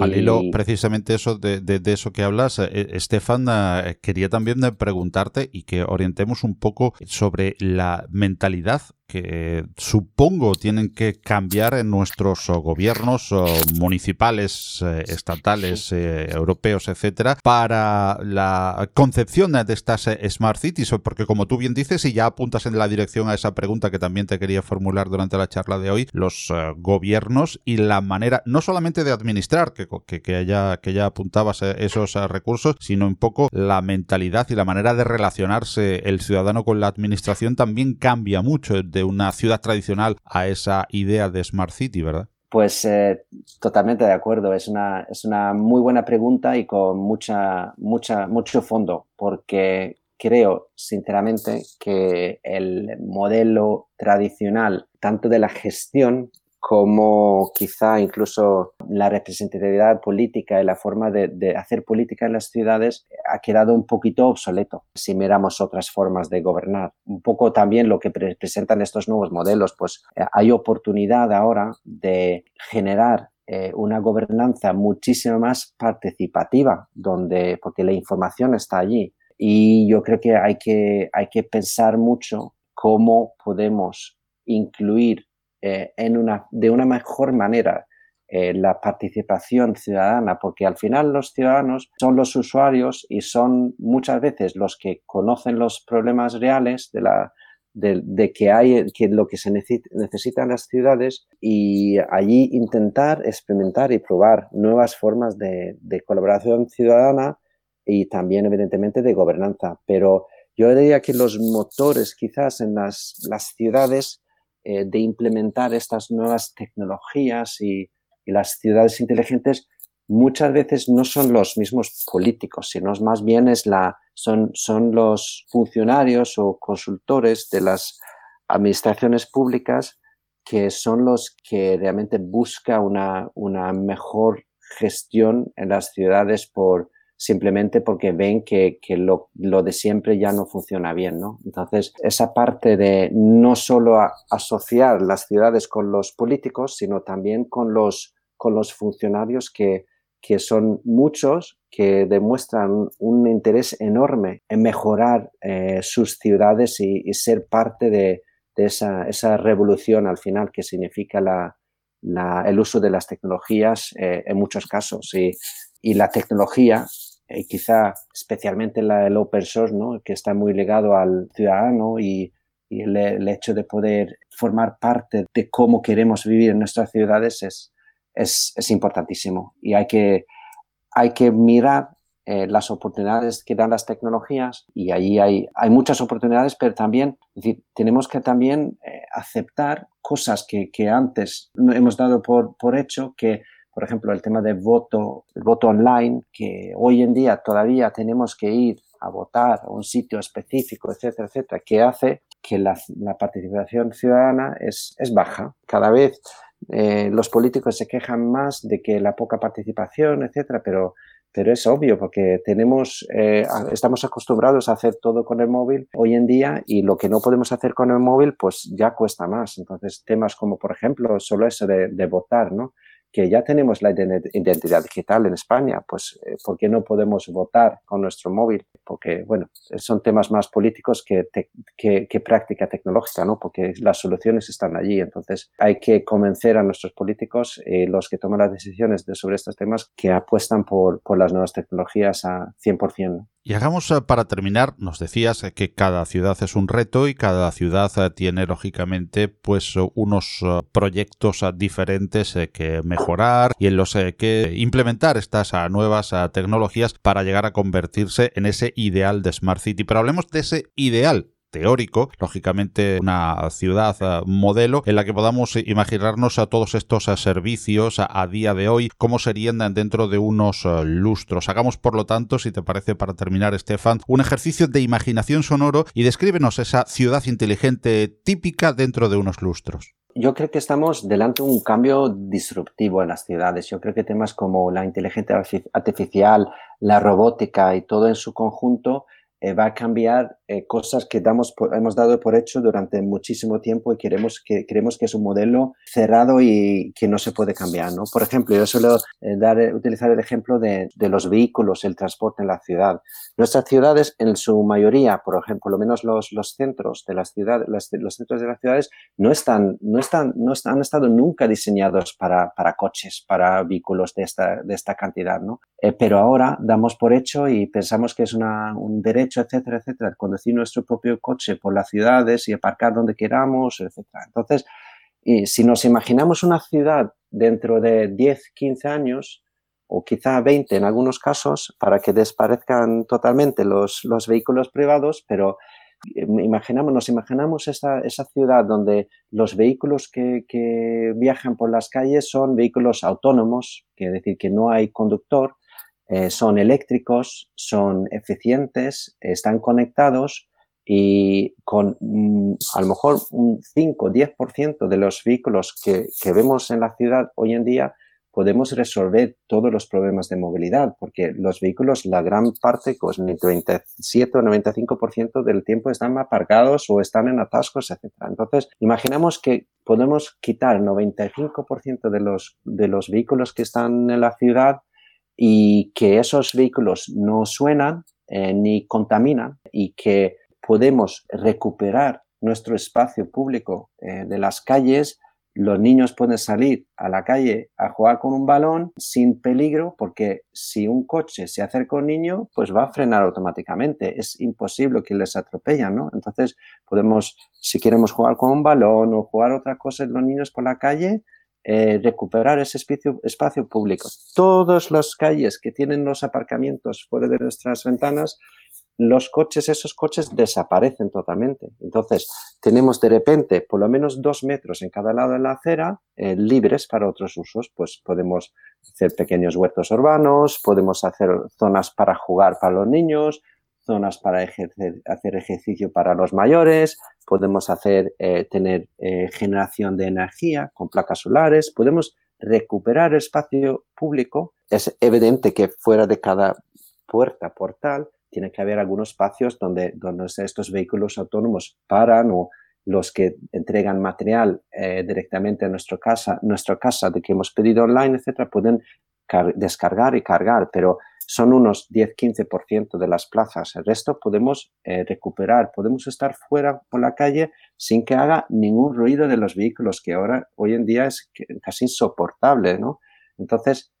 Al hilo precisamente eso de, de, eso que hablas, eh, Estefan, eh, quería también preguntarte y que orientemos un poco sobre la mentalidad que supongo tienen que cambiar en nuestros gobiernos municipales, eh, estatales, eh, europeos, etcétera, para la concepción de estas eh, smart cities, porque como tú bien dices y ya apuntas en la dirección a esa pregunta que también te quería formular durante la charla de hoy, los gobiernos y la manera no solamente de administrar, que, que, que ya, que ya apuntabas esos recursos, sino un poco la mentalidad y la manera de relacionarse el ciudadano con la administración también cambia mucho. de una ciudad tradicional a esa idea de Smart City, ¿verdad? Pues eh, totalmente de acuerdo. Es una, es una muy buena pregunta y con mucha, mucha, mucho fondo, porque creo sinceramente que el modelo tradicional, tanto de la gestión como quizá incluso la representatividad política y la forma de, hacer política en las ciudades ha quedado un poquito obsoleto si miramos otras formas de gobernar. Un poco también lo que presentan estos nuevos modelos, pues eh, hay oportunidad ahora de generar eh, una gobernanza muchísimo más participativa, donde, porque la información está allí. Y yo creo que hay que, hay que pensar mucho cómo podemos incluir eh, en una, de una mejor manera eh, la participación ciudadana, porque al final los ciudadanos son los usuarios y son muchas veces los que conocen los problemas reales de, la, de, que hay, que lo que se necesita, en las ciudades y allí intentar experimentar y probar nuevas formas de, de colaboración ciudadana y también evidentemente de gobernanza. Pero yo diría que los motores quizás en las, las ciudades eh, de implementar estas nuevas tecnologías y, las ciudades inteligentes muchas veces no son los mismos políticos, sino más bien es la, son, son los funcionarios o consultores de las administraciones públicas que son los que realmente buscan una, una mejor gestión en las ciudades por, simplemente porque ven que, lo, de siempre ya no funciona bien, ¿no? Entonces, esa parte de no solo asociar las ciudades con los políticos, sino también con los con los funcionarios que, que son muchos, que demuestran un interés enorme en mejorar eh, sus ciudades y, ser parte de, esa, esa, revolución al final que significa la, el uso de las tecnologías eh, en muchos casos. Y, y la tecnología, eh, quizá especialmente la, el open source, ¿no? que está muy ligado al ciudadano y, y el, el, hecho de poder formar parte de cómo queremos vivir en nuestras ciudades es, es, es importantísimo. Y hay que, hay que mirar eh, las oportunidades que dan las tecnologías y ahí hay, hay muchas oportunidades, pero también es decir, tenemos que también eh, aceptar cosas que, que antes hemos dado por, por hecho, que por ejemplo el tema del voto, el voto online, que hoy en día todavía tenemos que ir a votar a un sitio específico, etcétera, etcétera, que hace que la, la participación ciudadana es, es baja. Cada vez eh, los políticos se quejan más de que la poca participación, etcétera, pero pero es obvio porque tenemos, eh, estamos acostumbrados a hacer todo con el móvil hoy en día y lo que no podemos hacer con el móvil pues ya cuesta más. Entonces temas como por ejemplo solo eso de, de votar, ¿no? Que ya tenemos la identidad digital en España, pues eh, ¿por qué no podemos votar con nuestro móvil? Porque, bueno, son temas más políticos que, práctica tecnológica, ¿no? Porque las soluciones están allí. Entonces, hay que convencer a nuestros políticos, eh, los que toman las decisiones de, sobre estos temas, que apuestan por, por las nuevas tecnologías a 100%. Y hagamos eh, para terminar, nos decías eh, que cada ciudad es un reto y cada ciudad eh, tiene lógicamente pues unos proyectos diferentes que mejorar y en los que implementar estas nuevas tecnologías para llegar a convertirse en ese ideal de Smart City. Pero hablemos de ese ideal teórico, lógicamente una ciudad eh, modelo en la que podamos imaginarnos a todos estos eh, servicios a, día de hoy, cómo serían dentro de unos eh, lustros. Hagamos, por lo tanto, si te parece, para terminar, Estefan, un ejercicio de imaginación sonoro y descríbenos esa ciudad inteligente típica dentro de unos lustros. Yo creo que estamos delante de un cambio disruptivo en las ciudades. Yo creo que temas como la inteligencia artificial, la robótica y todo en su conjunto eh, va a cambiar eh, cosas que damos hemos dado por hecho durante muchísimo tiempo y queremos que, creemos que es un modelo cerrado y que no se puede cambiar. ¿no? Por ejemplo, yo suelo eh, dar, utilizar el ejemplo de, de, los vehículos, el transporte en la ciudad. Nuestras ciudades, en su mayoría, por ejemplo, por lo menos los, los centros de las ciudades, los, los, centros de las ciudades no están, no están, no están, han estado nunca diseñados para, para coches, para vehículos de esta, de esta cantidad. ¿no? pero ahora damos por hecho y pensamos que es una, un derecho etcétera, etcétera, conducir nuestro propio coche por las ciudades y aparcar donde queramos, etcétera. Entonces, y si nos imaginamos una ciudad dentro de 10, 15 años, o quizá 20 en algunos casos, para que desaparezcan totalmente los, los vehículos privados, pero eh, imaginamos, nos imaginamos esa, esa ciudad donde los vehículos que, que, viajan por las calles son vehículos autónomos, quiere decir que no hay conductor, eh, son eléctricos, son eficientes, están conectados y con mm, a lo mejor un 5 o 10% de los vehículos que, que, vemos en la ciudad hoy en día podemos resolver todos los problemas de movilidad, porque los vehículos, la gran parte, pues 97 o 95% del tiempo están aparcados o están en atascos, etc. Entonces, imaginamos que podemos quitar el 95% de los, de los vehículos que están en la ciudad y que esos vehículos no suenan eh, ni contaminan y que podemos recuperar nuestro espacio público eh, de las calles. Los niños pueden salir a la calle a jugar con un balón sin peligro porque si un coche se acerca a un niño, pues va a frenar automáticamente. Es imposible que les atropellan, ¿no? Entonces podemos, si queremos jugar con un balón o jugar otra cosa los niños por la calle, eh, recuperar ese espacio, público. Todas las calles que tienen los aparcamientos fuera de nuestras ventanas, los coches, esos coches desaparecen totalmente. Entonces, tenemos de repente por lo menos dos metros en cada lado de la acera eh, libres para otros usos. Pues podemos hacer pequeños huertos urbanos, podemos hacer zonas para jugar para los niños, zonas para hacer ejercicio para los mayores, podemos hacer, eh, tener eh, generación de energía con placas solares, podemos recuperar espacio público. Es evidente que fuera de cada puerta, portal, tiene que haber algunos espacios donde, donde estos vehículos autónomos paran o los que entregan material eh, directamente a nuestra casa, nuestra casa de que hemos pedido online, etcétera, pueden descargar y cargar, pero son unos 10-15% de las plazas. El resto podemos eh, recuperar, podemos estar fuera por la calle sin que haga ningún ruido de los vehículos, que ahora, hoy en día es casi insoportable, ¿no? Entonces,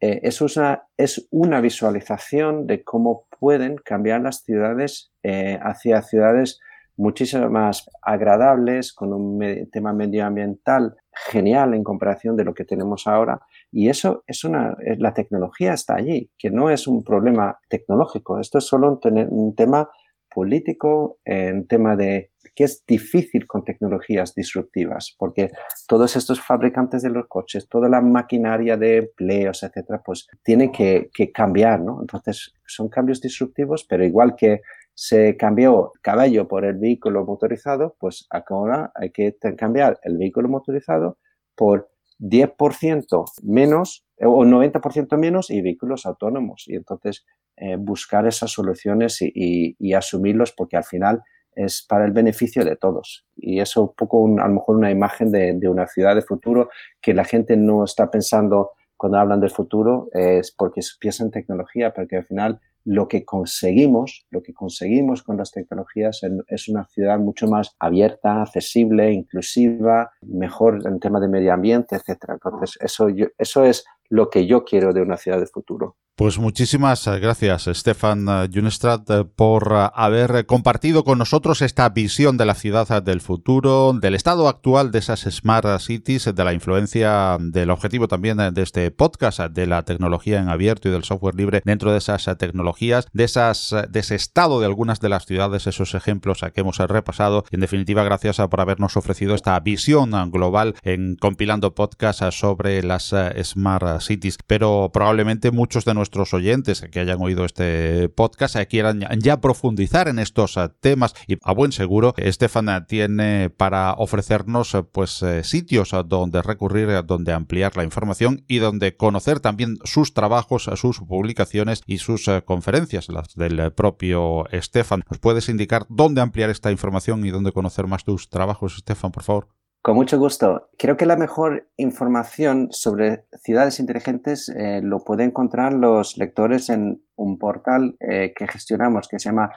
eh, es, una, es una visualización de cómo pueden cambiar las ciudades eh, hacia ciudades muchísimo más agradables, con un tema medioambiental genial en comparación de lo que tenemos ahora. Y eso es una, la tecnología está allí, que no es un problema tecnológico, esto es solo un, tema político, en tema de que es difícil con tecnologías disruptivas, porque todos estos fabricantes de los coches, toda la maquinaria de empleos, etcétera, pues tiene que, que cambiar, ¿no? Entonces, son cambios disruptivos, pero igual que se cambió caballo por el vehículo motorizado, pues ahora hay que cambiar el vehículo motorizado por 10% menos o 90% menos y vehículos autónomos. Y entonces eh, buscar esas soluciones y, asumirlos porque al final es para el beneficio de todos. Y eso un poco, a lo mejor, una imagen de, una ciudad de futuro que la gente no está pensando cuando hablan del futuro, es porque piensa en tecnología, porque al final lo que conseguimos, lo que conseguimos con las tecnologías es una ciudad mucho más abierta, accesible, inclusiva, mejor en tema de medio ambiente, etcétera. Entonces, eso, eso es lo que yo quiero de una ciudad de futuro. Pues muchísimas eh, gracias, Stefan eh, Junestrat, eh, por haber compartido con nosotros esta visión de la ciudad del futuro, del estado actual de esas Smart Cities, de la influencia del objetivo también de este podcast, de la tecnología en abierto y del software libre dentro de esas tecnologías, de, esas, de ese estado de algunas de las ciudades, esos ejemplos que hemos repasado. En definitiva, gracias por habernos ofrecido esta visión global en compilando podcasts sobre las Smart Cities. Pero probablemente muchos de nuestros nuestros oyentes que hayan oído este podcast eh, quieran ya profundizar en estos eh, temas y a buen seguro Estefan eh, tiene para ofrecernos pues sitios donde recurrir, donde ampliar la información y donde conocer también sus trabajos, sus publicaciones y sus conferencias, las del propio Estefan. ¿Nos puedes indicar dónde ampliar esta información y dónde conocer más tus trabajos, Estefan, por favor? Con mucho gusto. Creo que la mejor información sobre ciudades inteligentes eh, lo pueden encontrar los lectores en un portal eh, que gestionamos que se llama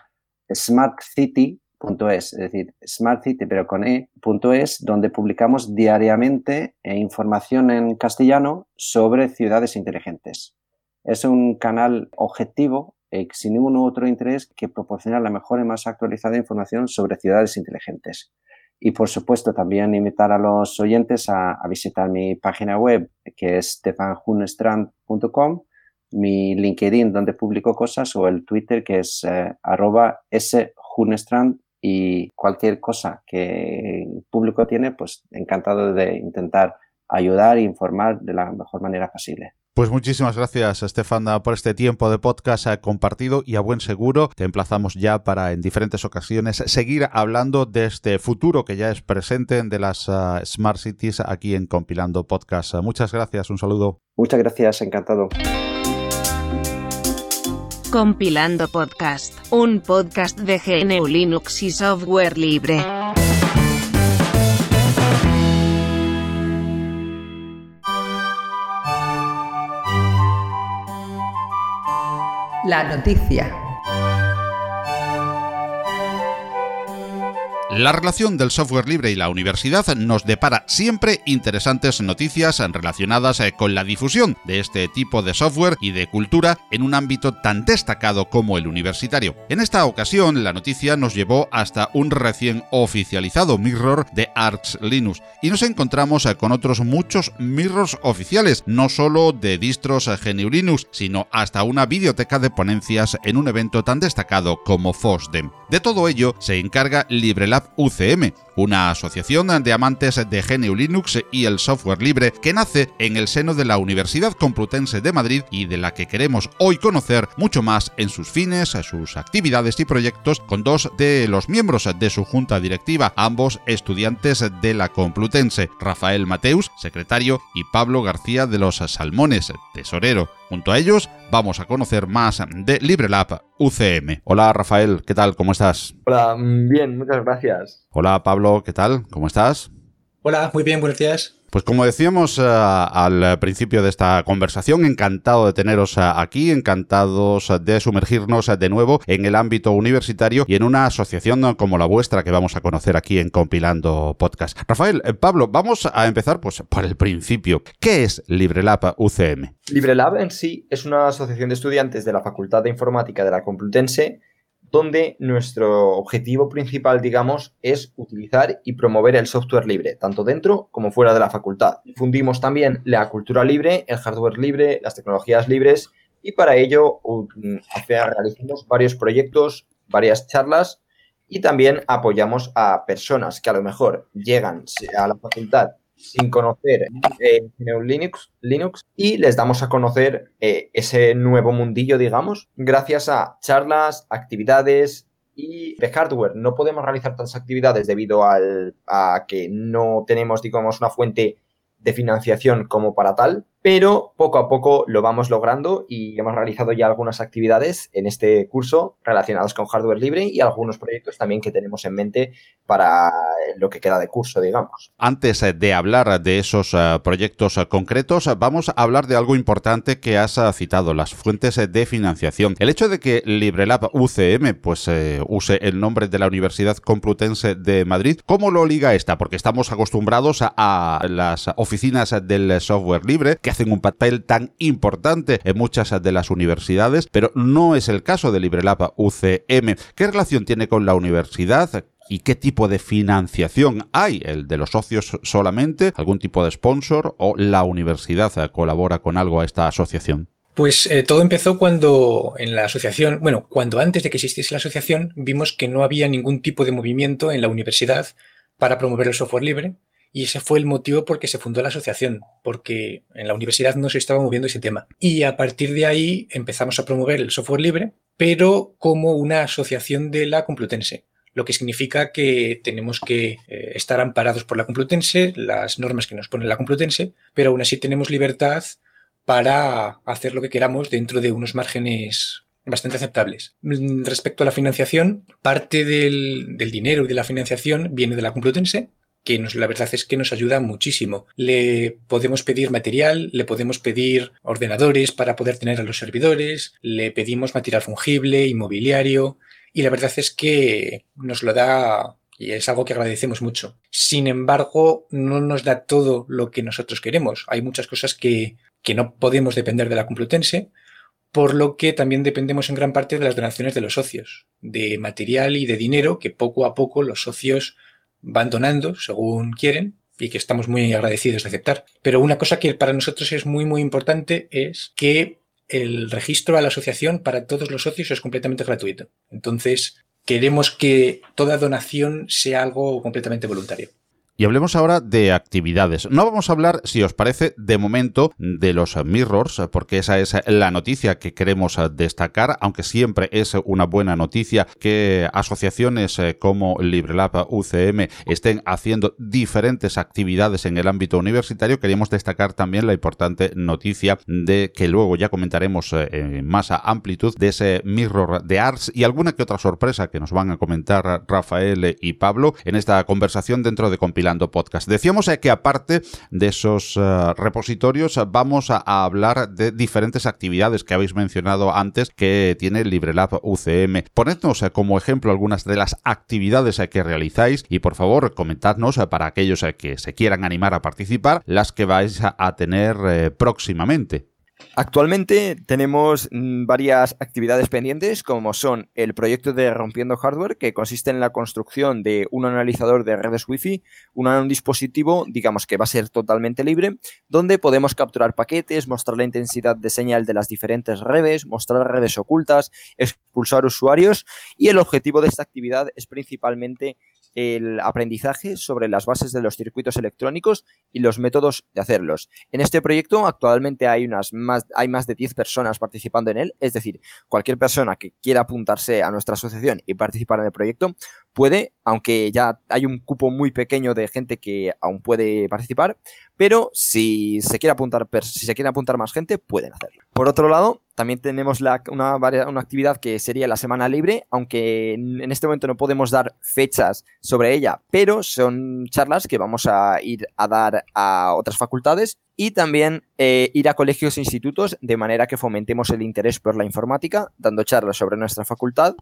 smartcity.es, es decir, Smart City pero con e.es, donde publicamos diariamente eh, información en castellano sobre ciudades inteligentes. Es un canal objetivo sin ningún otro interés que proporciona la mejor y más actualizada información sobre ciudades inteligentes. Y por supuesto también invitar a los oyentes a, visitar mi página web que es stefanhunestrand.com, mi LinkedIn donde publico cosas o el Twitter que es eh, arroba shunestrand y cualquier cosa que el público tiene, pues encantado de intentar ayudar e informar de la mejor manera posible. Pues muchísimas gracias, Estefan, por este tiempo de podcast compartido y a buen seguro te emplazamos ya para en diferentes ocasiones seguir hablando de este futuro que ya es presente de las eh, Smart Cities aquí en Compilando Podcast. Muchas gracias, un saludo. Muchas gracias, encantado. Compilando Podcast, un podcast de GNU Linux y software libre. La noticia. La relación del software libre y la universidad nos depara siempre interesantes noticias relacionadas eh, con la difusión de este tipo de software y de cultura en un ámbito tan destacado como el universitario. En esta ocasión, la noticia nos llevó hasta un recién oficializado mirror de Arch Linux y nos encontramos eh, con otros muchos mirrors oficiales, no solo de distros eh, GNU Linux, sino hasta una biblioteca de ponencias en un evento tan destacado como FOSDEM. De todo ello se encarga LibreLab UCM, una asociación de amantes de GNU Linux y el software libre que nace en el seno de la Universidad Complutense de Madrid y de la que queremos hoy conocer mucho más en sus fines, sus actividades y proyectos con dos de los miembros de su junta directiva, ambos estudiantes de la Complutense, Rafael Mateus, secretario, y Pablo García de los Salmones, tesorero. Junto a ellos, vamos a conocer más de LibreLab UCM. Hola Rafael, ¿qué tal? ¿Cómo estás? Hola, mm, bien, muchas gracias. Hola Pablo, ¿qué tal? ¿Cómo estás? Hola, muy bien, buenos días. Pues como decíamos eh, al principio de esta conversación, encantado de teneros eh, aquí, encantados de sumergirnos eh, de nuevo en el ámbito universitario y en una asociación como la vuestra que vamos a conocer aquí en Compilando Podcast. Rafael, Pablo, vamos a empezar pues por el principio. ¿Qué es LibreLab UCM? LibreLab en sí es una asociación de estudiantes de la Facultad de Informática de la Complutense donde nuestro objetivo principal, digamos, es utilizar y promover el software libre, tanto dentro como fuera de la facultad. Fundimos también la cultura libre, el hardware libre, las tecnologías libres y para ello realizamos varios proyectos, varias charlas y también apoyamos a personas que a lo mejor llegan a la facultad sin conocer eh, Linux, Linux y les damos a conocer eh, ese nuevo mundillo, digamos, gracias a charlas, actividades y de hardware. No podemos realizar tantas actividades debido al, a que no tenemos, digamos, una fuente de financiación como para tal, pero poco a poco lo vamos logrando y hemos realizado ya algunas actividades en este curso relacionadas con hardware libre y algunos proyectos también que tenemos en mente para lo que queda de curso, digamos. Antes eh, de hablar de esos eh, proyectos eh, concretos, vamos a hablar de algo importante que has citado, las fuentes de financiación. El hecho de que LibreLab UCM pues use el nombre de la Universidad Complutense de Madrid, ¿cómo lo liga esta? Porque estamos acostumbrados a, a las oficinas del software libre hacen un papel tan importante en muchas de las universidades, pero no es el caso de LibreLab UCM. ¿Qué relación tiene con la universidad? ¿Y qué tipo de financiación hay? ¿El de los socios solamente? ¿Algún tipo de sponsor? ¿O la universidad colabora con algo a esta asociación? Pues eh, todo empezó cuando en la asociación, bueno, cuando antes de que existiese la asociación, vimos que no había ningún tipo de movimiento en la universidad para promover el software libre y ese fue el motivo por que se fundó la asociación, porque en la universidad no se estaba moviendo ese tema. Y a partir de ahí empezamos a promover el software libre, pero como una asociación de la Complutense lo que significa que tenemos que eh, estar amparados por la Complutense, las normas que nos pone la Complutense, pero aún así tenemos libertad para hacer lo que queramos dentro de unos márgenes bastante aceptables. Mm, respecto a la financiación, parte del, del dinero y de la financiación viene de la Complutense, que nos, la verdad es que nos ayuda muchísimo. Le podemos pedir material, le podemos pedir ordenadores para poder tener a los servidores, le pedimos material fungible, inmobiliario, y la verdad es que nos lo da y es algo que agradecemos mucho. Sin embargo, no nos da todo lo que nosotros queremos. Hay muchas cosas que, que no podemos depender de la Complutense, por lo que también dependemos en gran parte de las donaciones de los socios, de material y de dinero que poco a poco los socios van donando según quieren y que estamos muy agradecidos de aceptar. Pero una cosa que para nosotros es muy, muy importante es que el registro a la asociación para todos los socios es completamente gratuito. Entonces, queremos que toda donación sea algo completamente voluntario. Y hablemos ahora de actividades. No vamos a hablar, si os parece, de momento de los mirrors, porque esa es la noticia que queremos destacar, aunque siempre es una buena noticia que asociaciones eh, como LibreLab UCM estén haciendo diferentes actividades en el ámbito universitario. Queríamos destacar también la importante noticia de que luego ya comentaremos eh, en más amplitud de ese mirror de arts y alguna que otra sorpresa que nos van a comentar Rafael y Pablo en esta conversación dentro de compilar Podcast. Decíamos eh, que aparte de esos eh, repositorios vamos a, hablar de diferentes actividades que habéis mencionado antes que tiene LibreLab UCM. Ponednos eh, como ejemplo algunas de las actividades que realizáis y por favor comentadnos para aquellos que se quieran animar a participar las que vais a tener próximamente. Actualmente tenemos mm, varias actividades pendientes, como son el proyecto de Rompiendo Hardware, que consiste en la construcción de un analizador de redes Wi-Fi, un dispositivo, digamos que va a ser totalmente libre, donde podemos capturar paquetes, mostrar la intensidad de señal de las diferentes redes, mostrar redes ocultas, expulsar usuarios, y el objetivo de esta actividad es principalmente el aprendizaje sobre las bases de los circuitos electrónicos y los métodos de hacerlos. En este proyecto actualmente hay, unas más, hay más de 10 personas participando en él, es decir, cualquier persona que quiera apuntarse a nuestra asociación y participar en el proyecto puede, aunque ya hay un cupo muy pequeño de gente que aún puede participar, pero si se quiere apuntar, si se quiere apuntar más gente, pueden hacerlo. Por otro lado, también tenemos una, actividad que sería la semana libre, aunque en este momento no podemos dar fechas sobre ella, pero son charlas que vamos a ir a dar a otras facultades y también eh, ir a colegios e institutos de manera que fomentemos el interés por la informática, dando charlas sobre nuestra facultad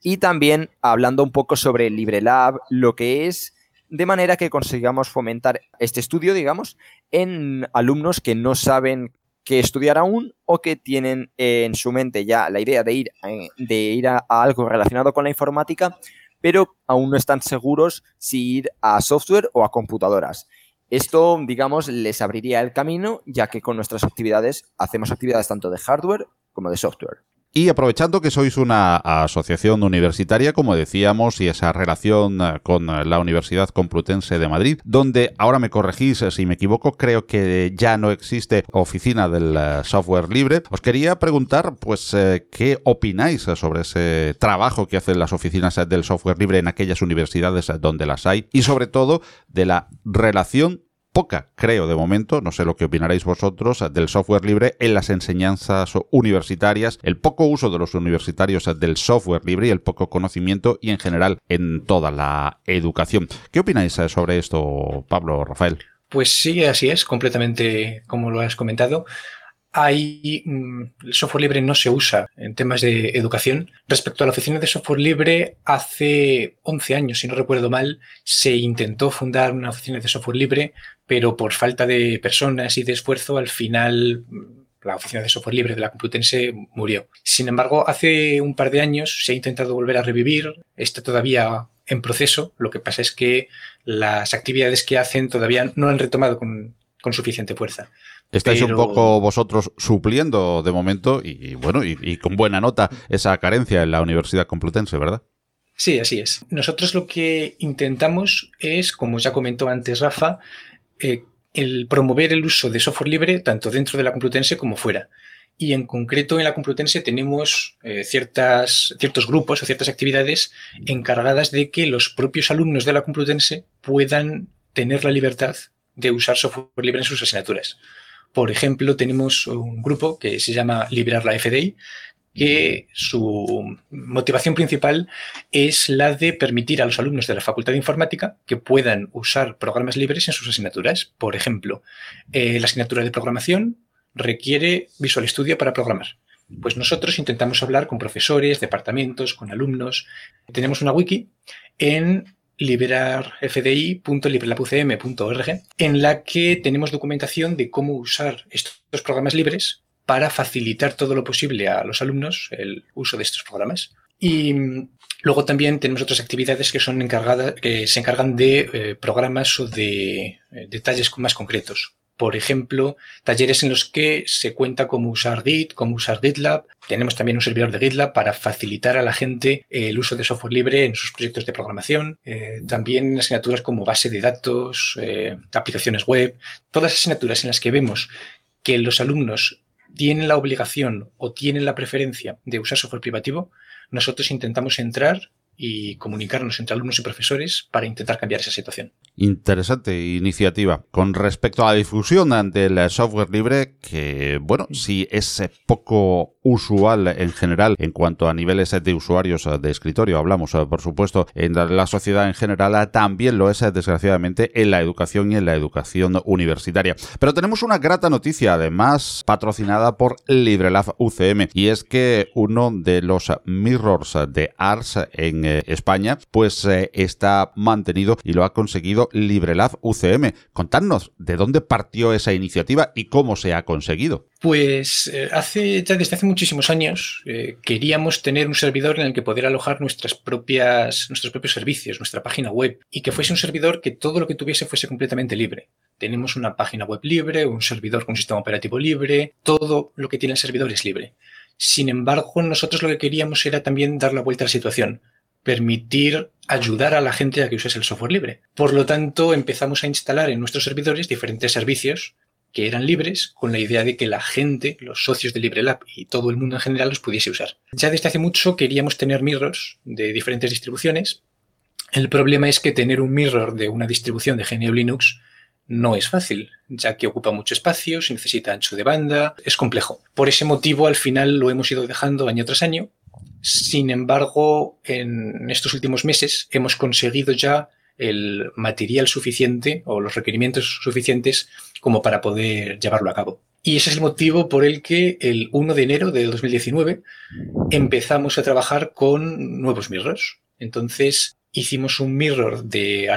y también hablando un poco sobre LibreLab, lo que es de manera que consigamos fomentar este estudio, digamos, en alumnos que no saben que estudiar aún o que tienen en su mente ya la idea de ir, eh, de ir a, algo relacionado con la informática, pero aún no están seguros si ir a software o a computadoras. Esto, digamos, les abriría el camino, ya que con nuestras actividades hacemos actividades tanto de hardware como de software. Y aprovechando que sois una asociación universitaria, como decíamos, y esa relación eh, con la Universidad Complutense de Madrid, donde ahora me corregís eh, si me equivoco, creo que ya no existe oficina del eh, software libre. Os quería preguntar, pues, ¿qué opináis sobre ese trabajo que hacen las oficinas del software libre en aquellas universidades donde las hay? Y sobre todo, de la relación poca, creo, de momento, no sé lo que opinaréis vosotros, del software libre en las enseñanzas universitarias, el poco uso de los universitarios del software libre y el poco conocimiento y en general en toda la educación. ¿Qué opináis sobre esto, Pablo, Rafael? Pues sí, así es, completamente como lo has comentado hay, mm, el software libre no se usa en temas de educación. Respecto a la oficina de software libre, hace 11 años, si no recuerdo mal, se intentó fundar una oficina de software libre, pero por falta de personas y de esfuerzo, al final la oficina de software libre de la Complutense murió. Sin embargo, hace un par de años se ha intentado volver a revivir, está todavía en proceso, lo que pasa es que las actividades que hacen todavía no han retomado con, con suficiente fuerza. Estáis un poco vosotros supliendo de momento y, bueno, y, con buena nota esa carencia en la Universidad Complutense, ¿verdad? Sí, así es. Nosotros lo que intentamos es, como ya comentó antes Rafa, eh, el promover el uso de software libre tanto dentro de la Complutense como fuera. Y en concreto en la Complutense tenemos eh, ciertas, ciertos grupos o ciertas actividades encargadas de que los propios alumnos de la Complutense puedan tener la libertad de usar software libre en sus asignaturas. Por ejemplo, tenemos un grupo que se llama Liberar la FDI, que su motivación principal es la de permitir a los alumnos de la Facultad de Informática que puedan usar programas libres en sus asignaturas. Por ejemplo, eh, la asignatura de programación requiere Visual Studio para programar. Pues nosotros intentamos hablar con profesores, departamentos, con alumnos. Tenemos una wiki en liberarfdi.librelapucm.org, en la que tenemos documentación de cómo usar estos programas libres para facilitar todo lo posible a los alumnos el uso de estos programas. Y luego también tenemos otras actividades que son encargadas, que se encargan de eh, programas o de eh, detalles más concretos por ejemplo, talleres en los que se cuenta cómo usar Git, cómo usar GitLab. Tenemos también un servidor de GitLab para facilitar a la gente el uso de software libre en sus proyectos de programación. Eh, también asignaturas como base de datos, aplicaciones web. Todas las asignaturas en las que vemos que los alumnos tienen la obligación o tienen la preferencia de usar software privativo, nosotros intentamos entrar y comunicarnos entre alumnos y profesores para intentar cambiar esa situación. Interesante iniciativa. Con respecto a la difusión del software libre, que bueno, si es poco usual en general en cuanto a niveles de usuarios de escritorio, hablamos por supuesto en la sociedad en general, también lo es desgraciadamente en la educación y en la educación universitaria. Pero tenemos una grata noticia, además patrocinada por LibreLab UCM, y es que uno de los mirrors de ARS en eh, España, pues eh, está mantenido y lo ha conseguido LibreLab UCM. Contadnos de dónde partió esa iniciativa y cómo se ha conseguido. Pues eh, ya desde hace muchísimos años queríamos tener un servidor en el que poder alojar nuestras propias, nuestros propios servicios, nuestra página web, y que fuese un servidor que todo lo que tuviese fuese completamente libre. Tenemos una página web libre, un servidor con un sistema operativo libre, todo lo que tiene el servidor es libre. Sin embargo, nosotros lo que queríamos era también dar la vuelta a la situación permitir ayudar a la gente a que use el software libre. Por lo tanto, empezamos a instalar en nuestros servidores diferentes servicios que eran libres con la idea de que la gente, los socios de LibreLab y todo el mundo en general los pudiese usar. Ya desde hace mucho queríamos tener mirrors de diferentes distribuciones. El problema es que tener un mirror de una distribución de GNU Linux no es fácil, ya que ocupa mucho espacio, se necesita ancho de banda, es complejo. Por ese motivo, al final lo hemos ido dejando año tras año. Sin embargo, en estos últimos meses hemos conseguido ya el material suficiente o los requerimientos suficientes como para poder llevarlo a cabo. Y ese es el motivo por el que el 1 de enero de 2019 empezamos a trabajar con nuevos mirrors. Entonces, hicimos un mirror de,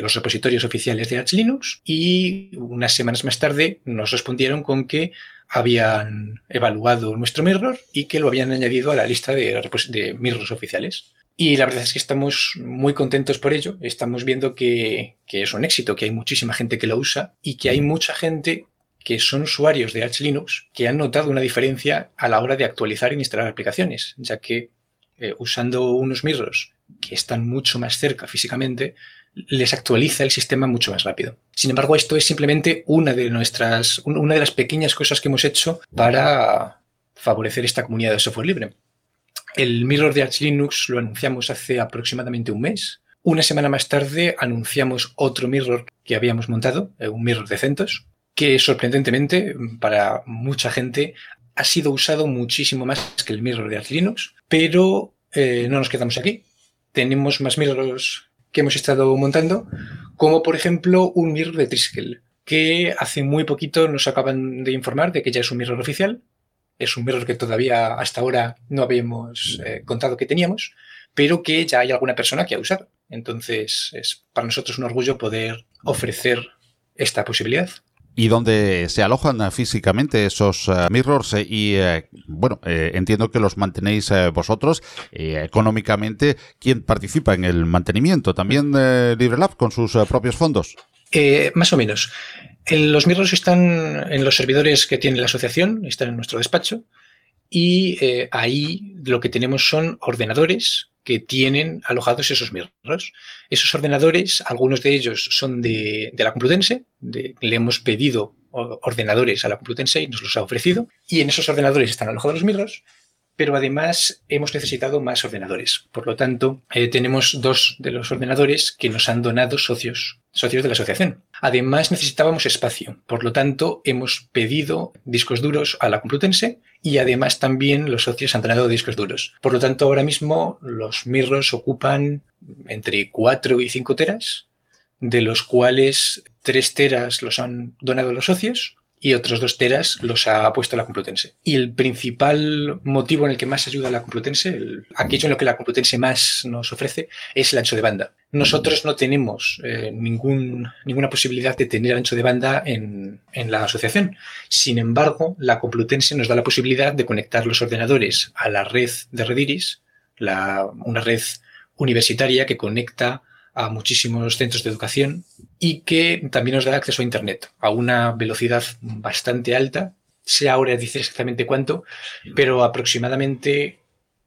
los repositorios oficiales de Arch Linux y unas semanas más tarde nos respondieron con que habían evaluado nuestro mirror y que lo habían añadido a la lista de, de mirrors oficiales. Y la verdad es que estamos muy contentos por ello. Estamos viendo que, es un éxito, que hay muchísima gente que lo usa y que hay mucha gente que son usuarios de Arch Linux que han notado una diferencia a la hora de actualizar e instalar aplicaciones, ya que eh, usando unos mirrors que están mucho más cerca físicamente, les actualiza el sistema mucho más rápido. Sin embargo, esto es simplemente una de nuestras, una de las pequeñas cosas que hemos hecho para favorecer esta comunidad de software libre. El mirror de Arch Linux lo anunciamos hace aproximadamente un mes. Una semana más tarde anunciamos otro mirror que habíamos montado, eh, un mirror de CentOS, que sorprendentemente para mucha gente ha sido usado muchísimo más que el mirror de Arch Linux, pero eh, no nos quedamos aquí. Tenemos más mirrors que hemos estado montando, como por ejemplo un mirror de Triskel, que hace muy poquito nos acaban de informar de que ya es un mirror oficial es un mirror que todavía hasta ahora no habíamos eh, contado que teníamos, pero que ya hay alguna persona que ha usado. Entonces es para nosotros un orgullo poder ofrecer esta posibilidad. ¿Y dónde se alojan físicamente esos uh, mirrors? y uh, bueno, eh, entiendo que los mantenéis vosotros económicamente. ¿Quién participa en el mantenimiento? ¿También LibreLab con sus propios fondos? más o menos los mirrors están en los servidores que tiene la asociación, están en nuestro despacho, y eh, ahí lo que tenemos son ordenadores que tienen alojados esos mirrors. Esos ordenadores, algunos de ellos son de, la Complutense, le hemos pedido ordenadores a la Complutense y nos los ha ofrecido, y en esos ordenadores están alojados los mirrors, pero además hemos necesitado más ordenadores. Por lo tanto, eh, tenemos dos de los ordenadores que nos han donado socios, socios de la asociación. Además, necesitábamos espacio. Por lo tanto, hemos pedido discos duros a la Complutense y además también los socios han donado discos duros. Por lo tanto, ahora mismo los mirros ocupan entre 4 y 5 teras, de los cuales 3 teras los han donado los socios y otros dos teras los ha puesto la Complutense. Y el principal motivo en el que más ayuda la Complutense, el, aquello en lo que la Complutense más nos ofrece, es el ancho de banda. Nosotros no tenemos eh, ningún, ninguna posibilidad de tener ancho de banda en, en, la asociación. Sin embargo, la Complutense nos da la posibilidad de conectar los ordenadores a la red de Rediris, una red universitaria que conecta a muchísimos centros de educación y que también nos da acceso a Internet a una velocidad bastante alta. Sé ahora dice exactamente cuánto, pero aproximadamente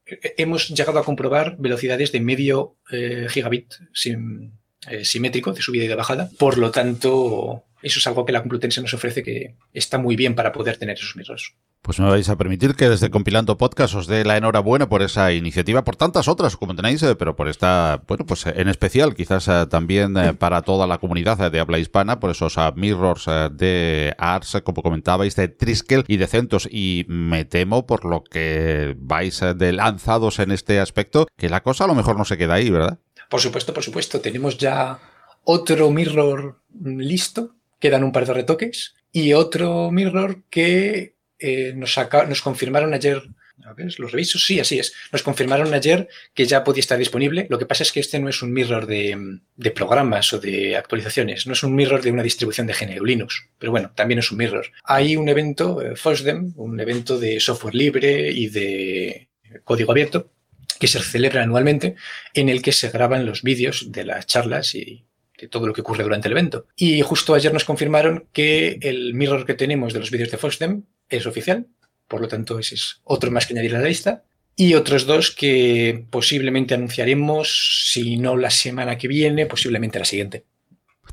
eh, hemos llegado a comprobar velocidades de medio eh, gigabit eh, simétrico de subida y de bajada. Por lo tanto, eso es algo que la Complutense nos ofrece que está muy bien para poder tener esos mirrors. Pues me vais a permitir que desde Compilando Podcast os dé la enhorabuena por esa iniciativa, por tantas otras como tenéis, eh, pero por esta, bueno, pues en especial quizás eh, también eh, para toda la comunidad de habla hispana, por esos mirrors de Ars, como comentabais, de Triskel y de Centos. Y me temo, por lo que vais de lanzados en este aspecto, que la cosa a lo mejor no se queda ahí, ¿verdad? Por supuesto, por supuesto. Tenemos ya otro mirror listo quedan un par de retoques. Y otro mirror que eh, nos, nos confirmaron ayer. A ver, los revisos, sí, así es. Nos confirmaron ayer que ya podía estar disponible. Lo que pasa es que este no es un mirror de, de programas o de actualizaciones, no es un mirror de una distribución de GNU Linux, pero bueno, también es un mirror. Hay un evento, eh, FOSDEM, un evento de software libre y de código abierto, que se celebra anualmente, en el que se graban los vídeos de las charlas y de todo lo que ocurre durante el evento. Y justo ayer nos confirmaron que el mirror que tenemos de los vídeos de FOSDEM es oficial, por lo tanto ese es otro más que añadir a la lista. Y otros dos que posiblemente anunciaremos, si no la semana que viene, posiblemente la siguiente.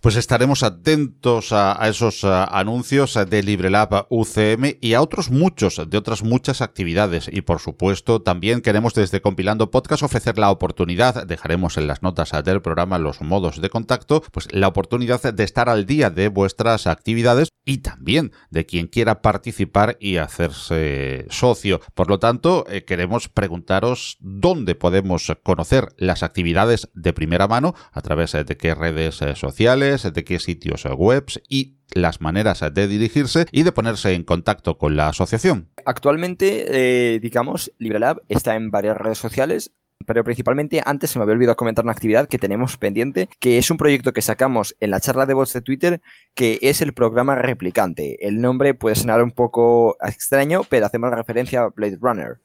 Pues estaremos atentos a, esos anuncios de LibreLab UCM y a otros muchos, de otras muchas actividades. Y por supuesto, también queremos desde Compilando Podcast ofrecer la oportunidad, dejaremos en las notas del programa los modos de contacto, pues la oportunidad de estar al día de vuestras actividades y también de quien quiera participar y hacerse socio. Por lo tanto, eh, queremos preguntaros dónde podemos conocer las actividades de primera mano, a través de qué redes eh, de qué sitios web y las maneras de dirigirse y de ponerse en contacto con la asociación. Actualmente, eh, digamos, LibreLab está en varias redes sociales, pero principalmente antes se me había olvidado comentar una actividad que tenemos pendiente, que es un proyecto que sacamos en la charla de voz de Twitter, que es el programa replicante. El nombre puede sonar un poco extraño, pero hacemos referencia a Blade Runner.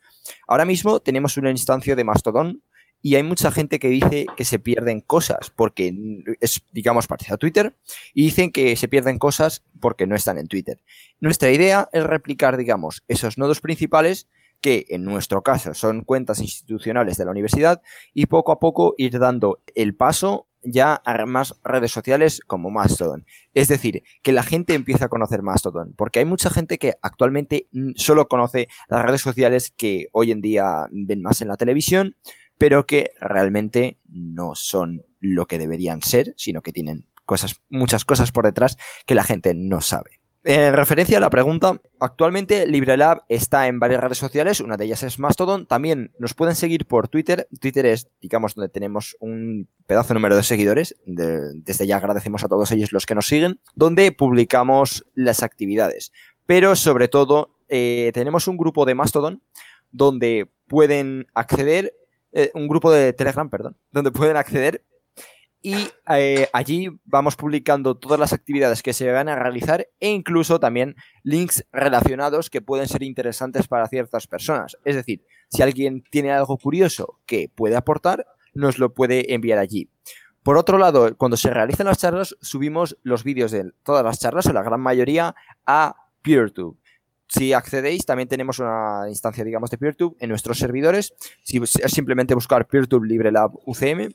Ahora mismo tenemos una instancia de Mastodon y hay mucha gente que dice que se pierden cosas porque es, digamos, parecido a Twitter y dicen que se pierden cosas porque no están en Twitter. Nuestra idea es replicar, digamos, esos nodos principales que en nuestro caso son cuentas institucionales de la universidad y poco a poco ir dando el paso ya a más redes sociales como Mastodon. Es decir, que la gente empiece a conocer Mastodon, porque hay mucha gente que actualmente solo conoce las redes sociales que hoy en día ven más en la televisión, pero que realmente no son lo que deberían ser, sino que tienen cosas, muchas cosas por detrás que la gente no sabe. En referencia a la pregunta, actualmente LibreLab está en varias redes sociales, una de ellas es Mastodon, también nos pueden seguir por Twitter, Twitter es, digamos, donde tenemos un pedazo número de seguidores, desde ya agradecemos a todos ellos los que nos siguen, donde publicamos las actividades, pero sobre todo eh, tenemos un grupo de Mastodon donde pueden acceder eh, un grupo de Telegram, perdón, donde pueden acceder y eh, allí vamos publicando todas las actividades que se van a realizar e incluso también links relacionados que pueden ser interesantes para ciertas personas. Es decir, si alguien tiene algo curioso que puede aportar, nos lo puede enviar allí. Por otro lado, cuando se realizan las charlas, subimos los vídeos de todas las charlas, o la gran mayoría, a PeerTube. Si accedéis, también tenemos una instancia, digamos, de PeerTube en nuestros servidores. Si es simplemente buscar PeerTube LibreLab UCM,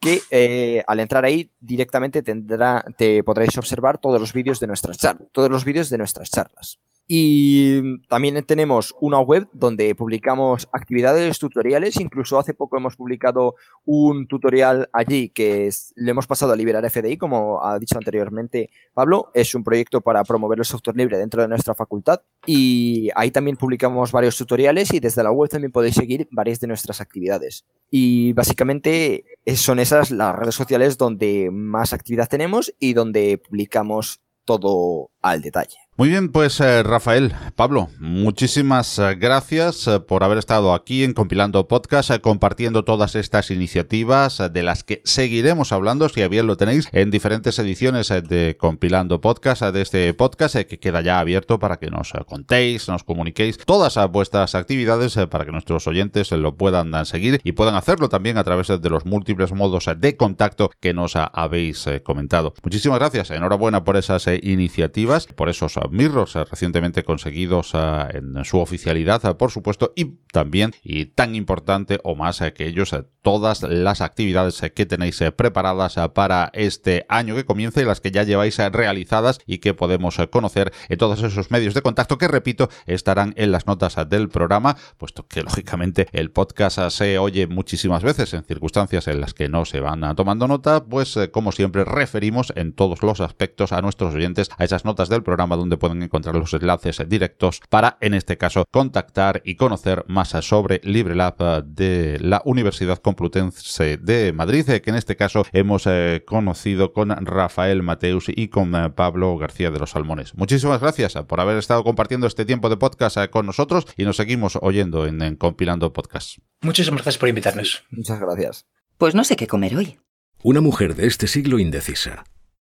que eh, al entrar ahí directamente tendrá, te podréis observar todos los vídeos de nuestras charlas, todos los vídeos de nuestras charlas. Y también tenemos una web donde publicamos actividades, tutoriales. Incluso hace poco hemos publicado un tutorial allí que le hemos pasado a liberar FDI, como ha dicho anteriormente Pablo. Es un proyecto para promover el software libre dentro de nuestra facultad. Y ahí también publicamos varios tutoriales y desde la web también podéis seguir varias de nuestras actividades. Y básicamente son esas las redes sociales donde más actividad tenemos y donde publicamos todo al detalle. Muy bien, pues eh, Rafael, Pablo, muchísimas eh, gracias eh, por haber estado aquí en Compilando Podcast, compartiendo todas estas iniciativas de las que seguiremos hablando, si bien lo tenéis, en diferentes ediciones de Compilando Podcast, de este podcast que queda ya abierto para que nos contéis, nos comuniquéis todas vuestras actividades para que nuestros oyentes lo puedan seguir y puedan hacerlo también a través de los múltiples modos de contacto que nos habéis comentado. Muchísimas gracias, enhorabuena por esas iniciativas, por esos mirros eh, recientemente conseguidos eh, en su oficialidad, eh, por supuesto, y también, y tan importante o más que ellos, todas las actividades que tenéis preparadas para este año que comienza y las que ya lleváis realizadas y que podemos conocer en todos esos medios de contacto que, repito, estarán en las notas del programa, puesto que lógicamente el podcast se oye muchísimas veces en circunstancias en las que no se van tomando nota, pues como siempre referimos en todos los aspectos a nuestros oyentes a esas notas del programa donde pueden encontrar los enlaces directos para, en este caso, contactar y conocer más sobre LibreLab de la Universidad Complutense de Madrid, que en este caso hemos eh, conocido con Rafael Mateus y con eh, Pablo García de los Salmones. Muchísimas gracias por haber estado compartiendo este tiempo de podcast eh, con nosotros y nos seguimos oyendo en, Compilando Podcast. Muchísimas gracias por invitarnos. Muchas gracias. Pues no sé qué comer hoy. Una mujer de este siglo indecisa.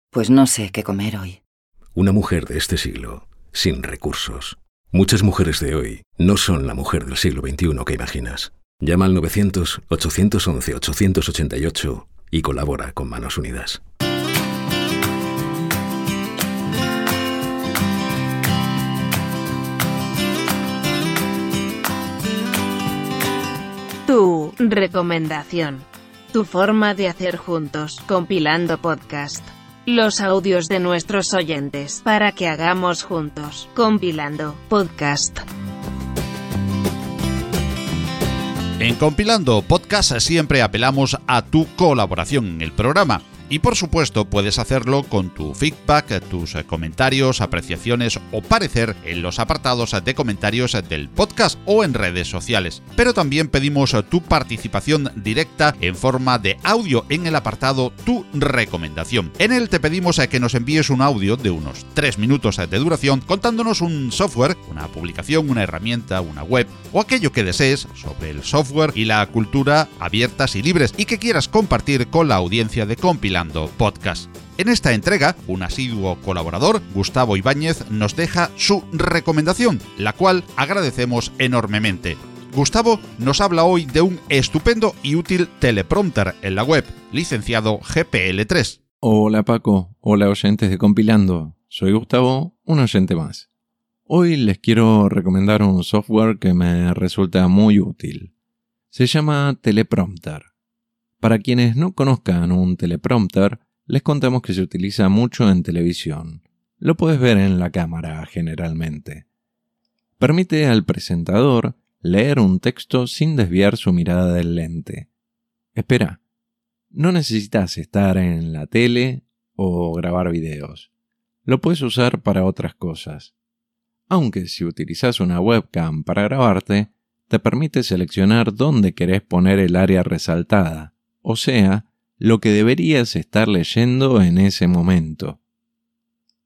Pues no sé qué comer hoy. Una mujer de este siglo, sin recursos. Muchas mujeres de hoy no son la mujer del siglo XXI que imaginas. Llama al 900-811-888 y colabora con Manos Unidas. Tu recomendación. Tu forma de hacer juntos, compilando podcast. Los audios de nuestros oyentes para que hagamos juntos, compilando podcast. En Compilando Podcast siempre apelamos a tu colaboración en el programa. Y por supuesto puedes hacerlo con tu feedback, tus comentarios, apreciaciones o parecer en los apartados de comentarios del podcast o en redes sociales. Pero también pedimos tu participación directa en forma de audio en el apartado Tu recomendación. En él te pedimos que nos envíes un audio de unos 3 minutos de duración contándonos un software, una publicación, una herramienta, una web o aquello que desees sobre el software y la cultura abiertas y libres y que quieras compartir con la audiencia de Podcast. En esta entrega, un asiduo colaborador, Gustavo Ibáñez, nos deja su recomendación, la cual agradecemos enormemente. Gustavo nos habla hoy de un estupendo y útil teleprompter en la web, licenciado GPL3. Hola Paco, hola oyentes de Compilando. Soy Gustavo, un oyente más. Hoy les quiero recomendar un software que me resulta muy útil. Se llama Teleprompter. Para quienes no conozcan un teleprompter, les contamos que se utiliza mucho en televisión. Lo puedes ver en la cámara generalmente. Permite al presentador leer un texto sin desviar su mirada del lente. Espera, no necesitas estar en la tele o grabar videos. Lo puedes usar para otras cosas. Aunque si utilizas una webcam para grabarte, te permite seleccionar dónde querés poner el área resaltada o sea, lo que deberías estar leyendo en ese momento.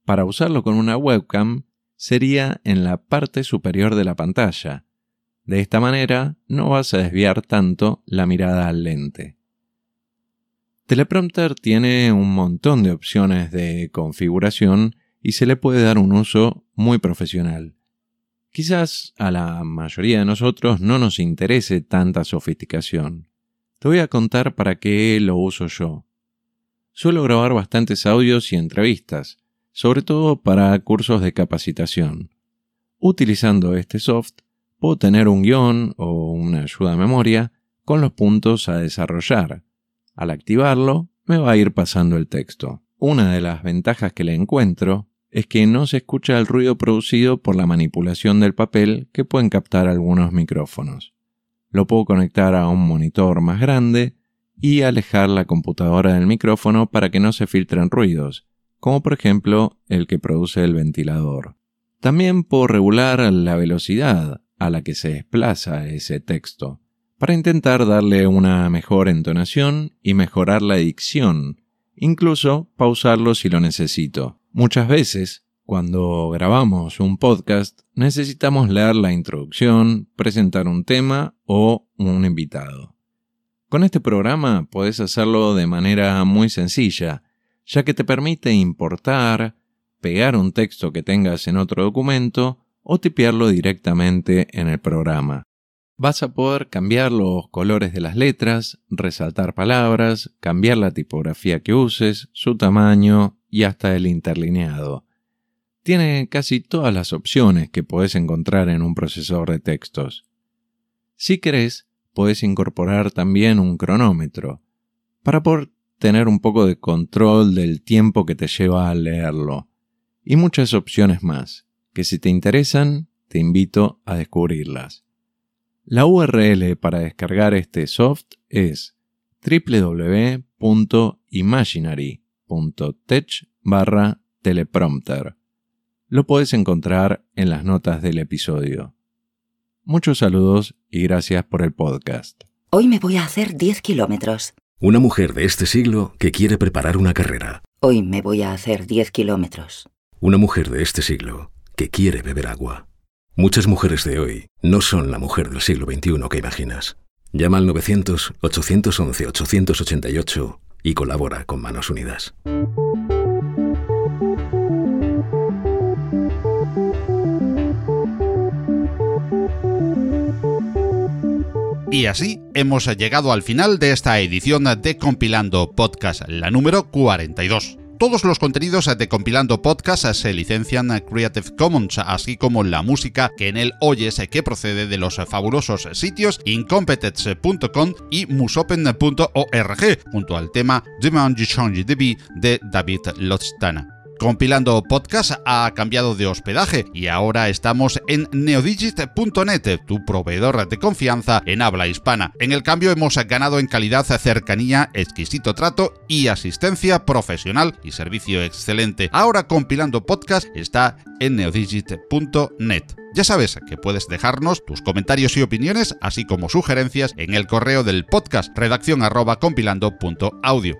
Para usarlo con una webcam sería en la parte superior de la pantalla. De esta manera no vas a desviar tanto la mirada al lente. Teleprompter tiene un montón de opciones de configuración y se le puede dar un uso muy profesional. Quizás a la mayoría de nosotros no nos interese tanta sofisticación. Te voy a contar para qué lo uso yo. Suelo grabar bastantes audios y entrevistas, sobre todo para cursos de capacitación. Utilizando este soft, puedo tener un guion o una ayuda de memoria con los puntos a desarrollar. Al activarlo, me va a ir pasando el texto. Una de las ventajas que le encuentro es que no se escucha el ruido producido por la manipulación del papel que pueden captar algunos micrófonos lo puedo conectar a un monitor más grande y alejar la computadora del micrófono para que no se filtren ruidos, como por ejemplo el que produce el ventilador. También puedo regular la velocidad a la que se desplaza ese texto, para intentar darle una mejor entonación y mejorar la dicción, incluso pausarlo si lo necesito. Muchas veces cuando grabamos un podcast necesitamos leer la introducción, presentar un tema o un invitado. Con este programa puedes hacerlo de manera muy sencilla, ya que te permite importar, pegar un texto que tengas en otro documento o tipearlo directamente en el programa. Vas a poder cambiar los colores de las letras, resaltar palabras, cambiar la tipografía que uses, su tamaño y hasta el interlineado tiene casi todas las opciones que puedes encontrar en un procesador de textos. Si querés, puedes incorporar también un cronómetro, para poder tener un poco de control del tiempo que te lleva a leerlo, y muchas opciones más, que si te interesan, te invito a descubrirlas. La URL para descargar este soft es www.imaginary.tech barra teleprompter lo puedes encontrar en las notas del episodio. Muchos saludos y gracias por el podcast. Hoy me voy a hacer 10 kilómetros. Una mujer de este siglo que quiere preparar una carrera. Hoy me voy a hacer 10 kilómetros. Una mujer de este siglo que quiere beber agua. Muchas mujeres de hoy no son la mujer del siglo XXI que imaginas. Llama al 900-811-888 y colabora con Manos Unidas. Y así hemos llegado al final de esta edición de Compilando Podcast, la número 42. Todos los contenidos de Compilando Podcast se licencian Creative Commons, así como la música que en él oyes que procede de los fabulosos sitios incompetence.com y musopen.org, junto al tema Demand Change de David Lostana. Compilando Podcast ha cambiado de hospedaje y ahora estamos en neodigit.net, tu proveedor de confianza en habla hispana. En el cambio hemos ganado en calidad, cercanía, exquisito trato y asistencia profesional y servicio excelente. Ahora Compilando Podcast está en neodigit.net. Ya sabes que puedes dejarnos tus comentarios y opiniones, así como sugerencias, en el correo del podcast redacción arroba.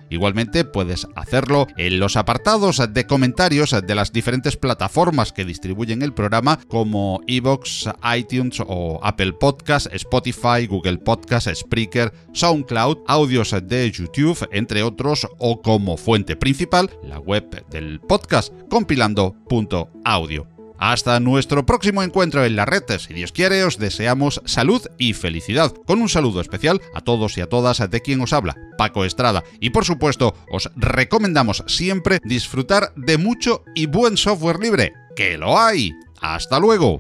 Igualmente puedes hacerlo en los apartados de comentarios de las diferentes plataformas que distribuyen el programa, como Evox, iTunes o Apple Podcast, Spotify, Google Podcast, Spreaker, SoundCloud, audios de YouTube, entre otros, o como fuente principal, la web del podcast compilando.audio. Hasta nuestro próximo encuentro en la red, si Dios quiere, os deseamos salud y felicidad, con un saludo especial a todos y a todas de quien os habla, Paco Estrada, y por supuesto os recomendamos siempre disfrutar de mucho y buen software libre, que lo hay. Hasta luego.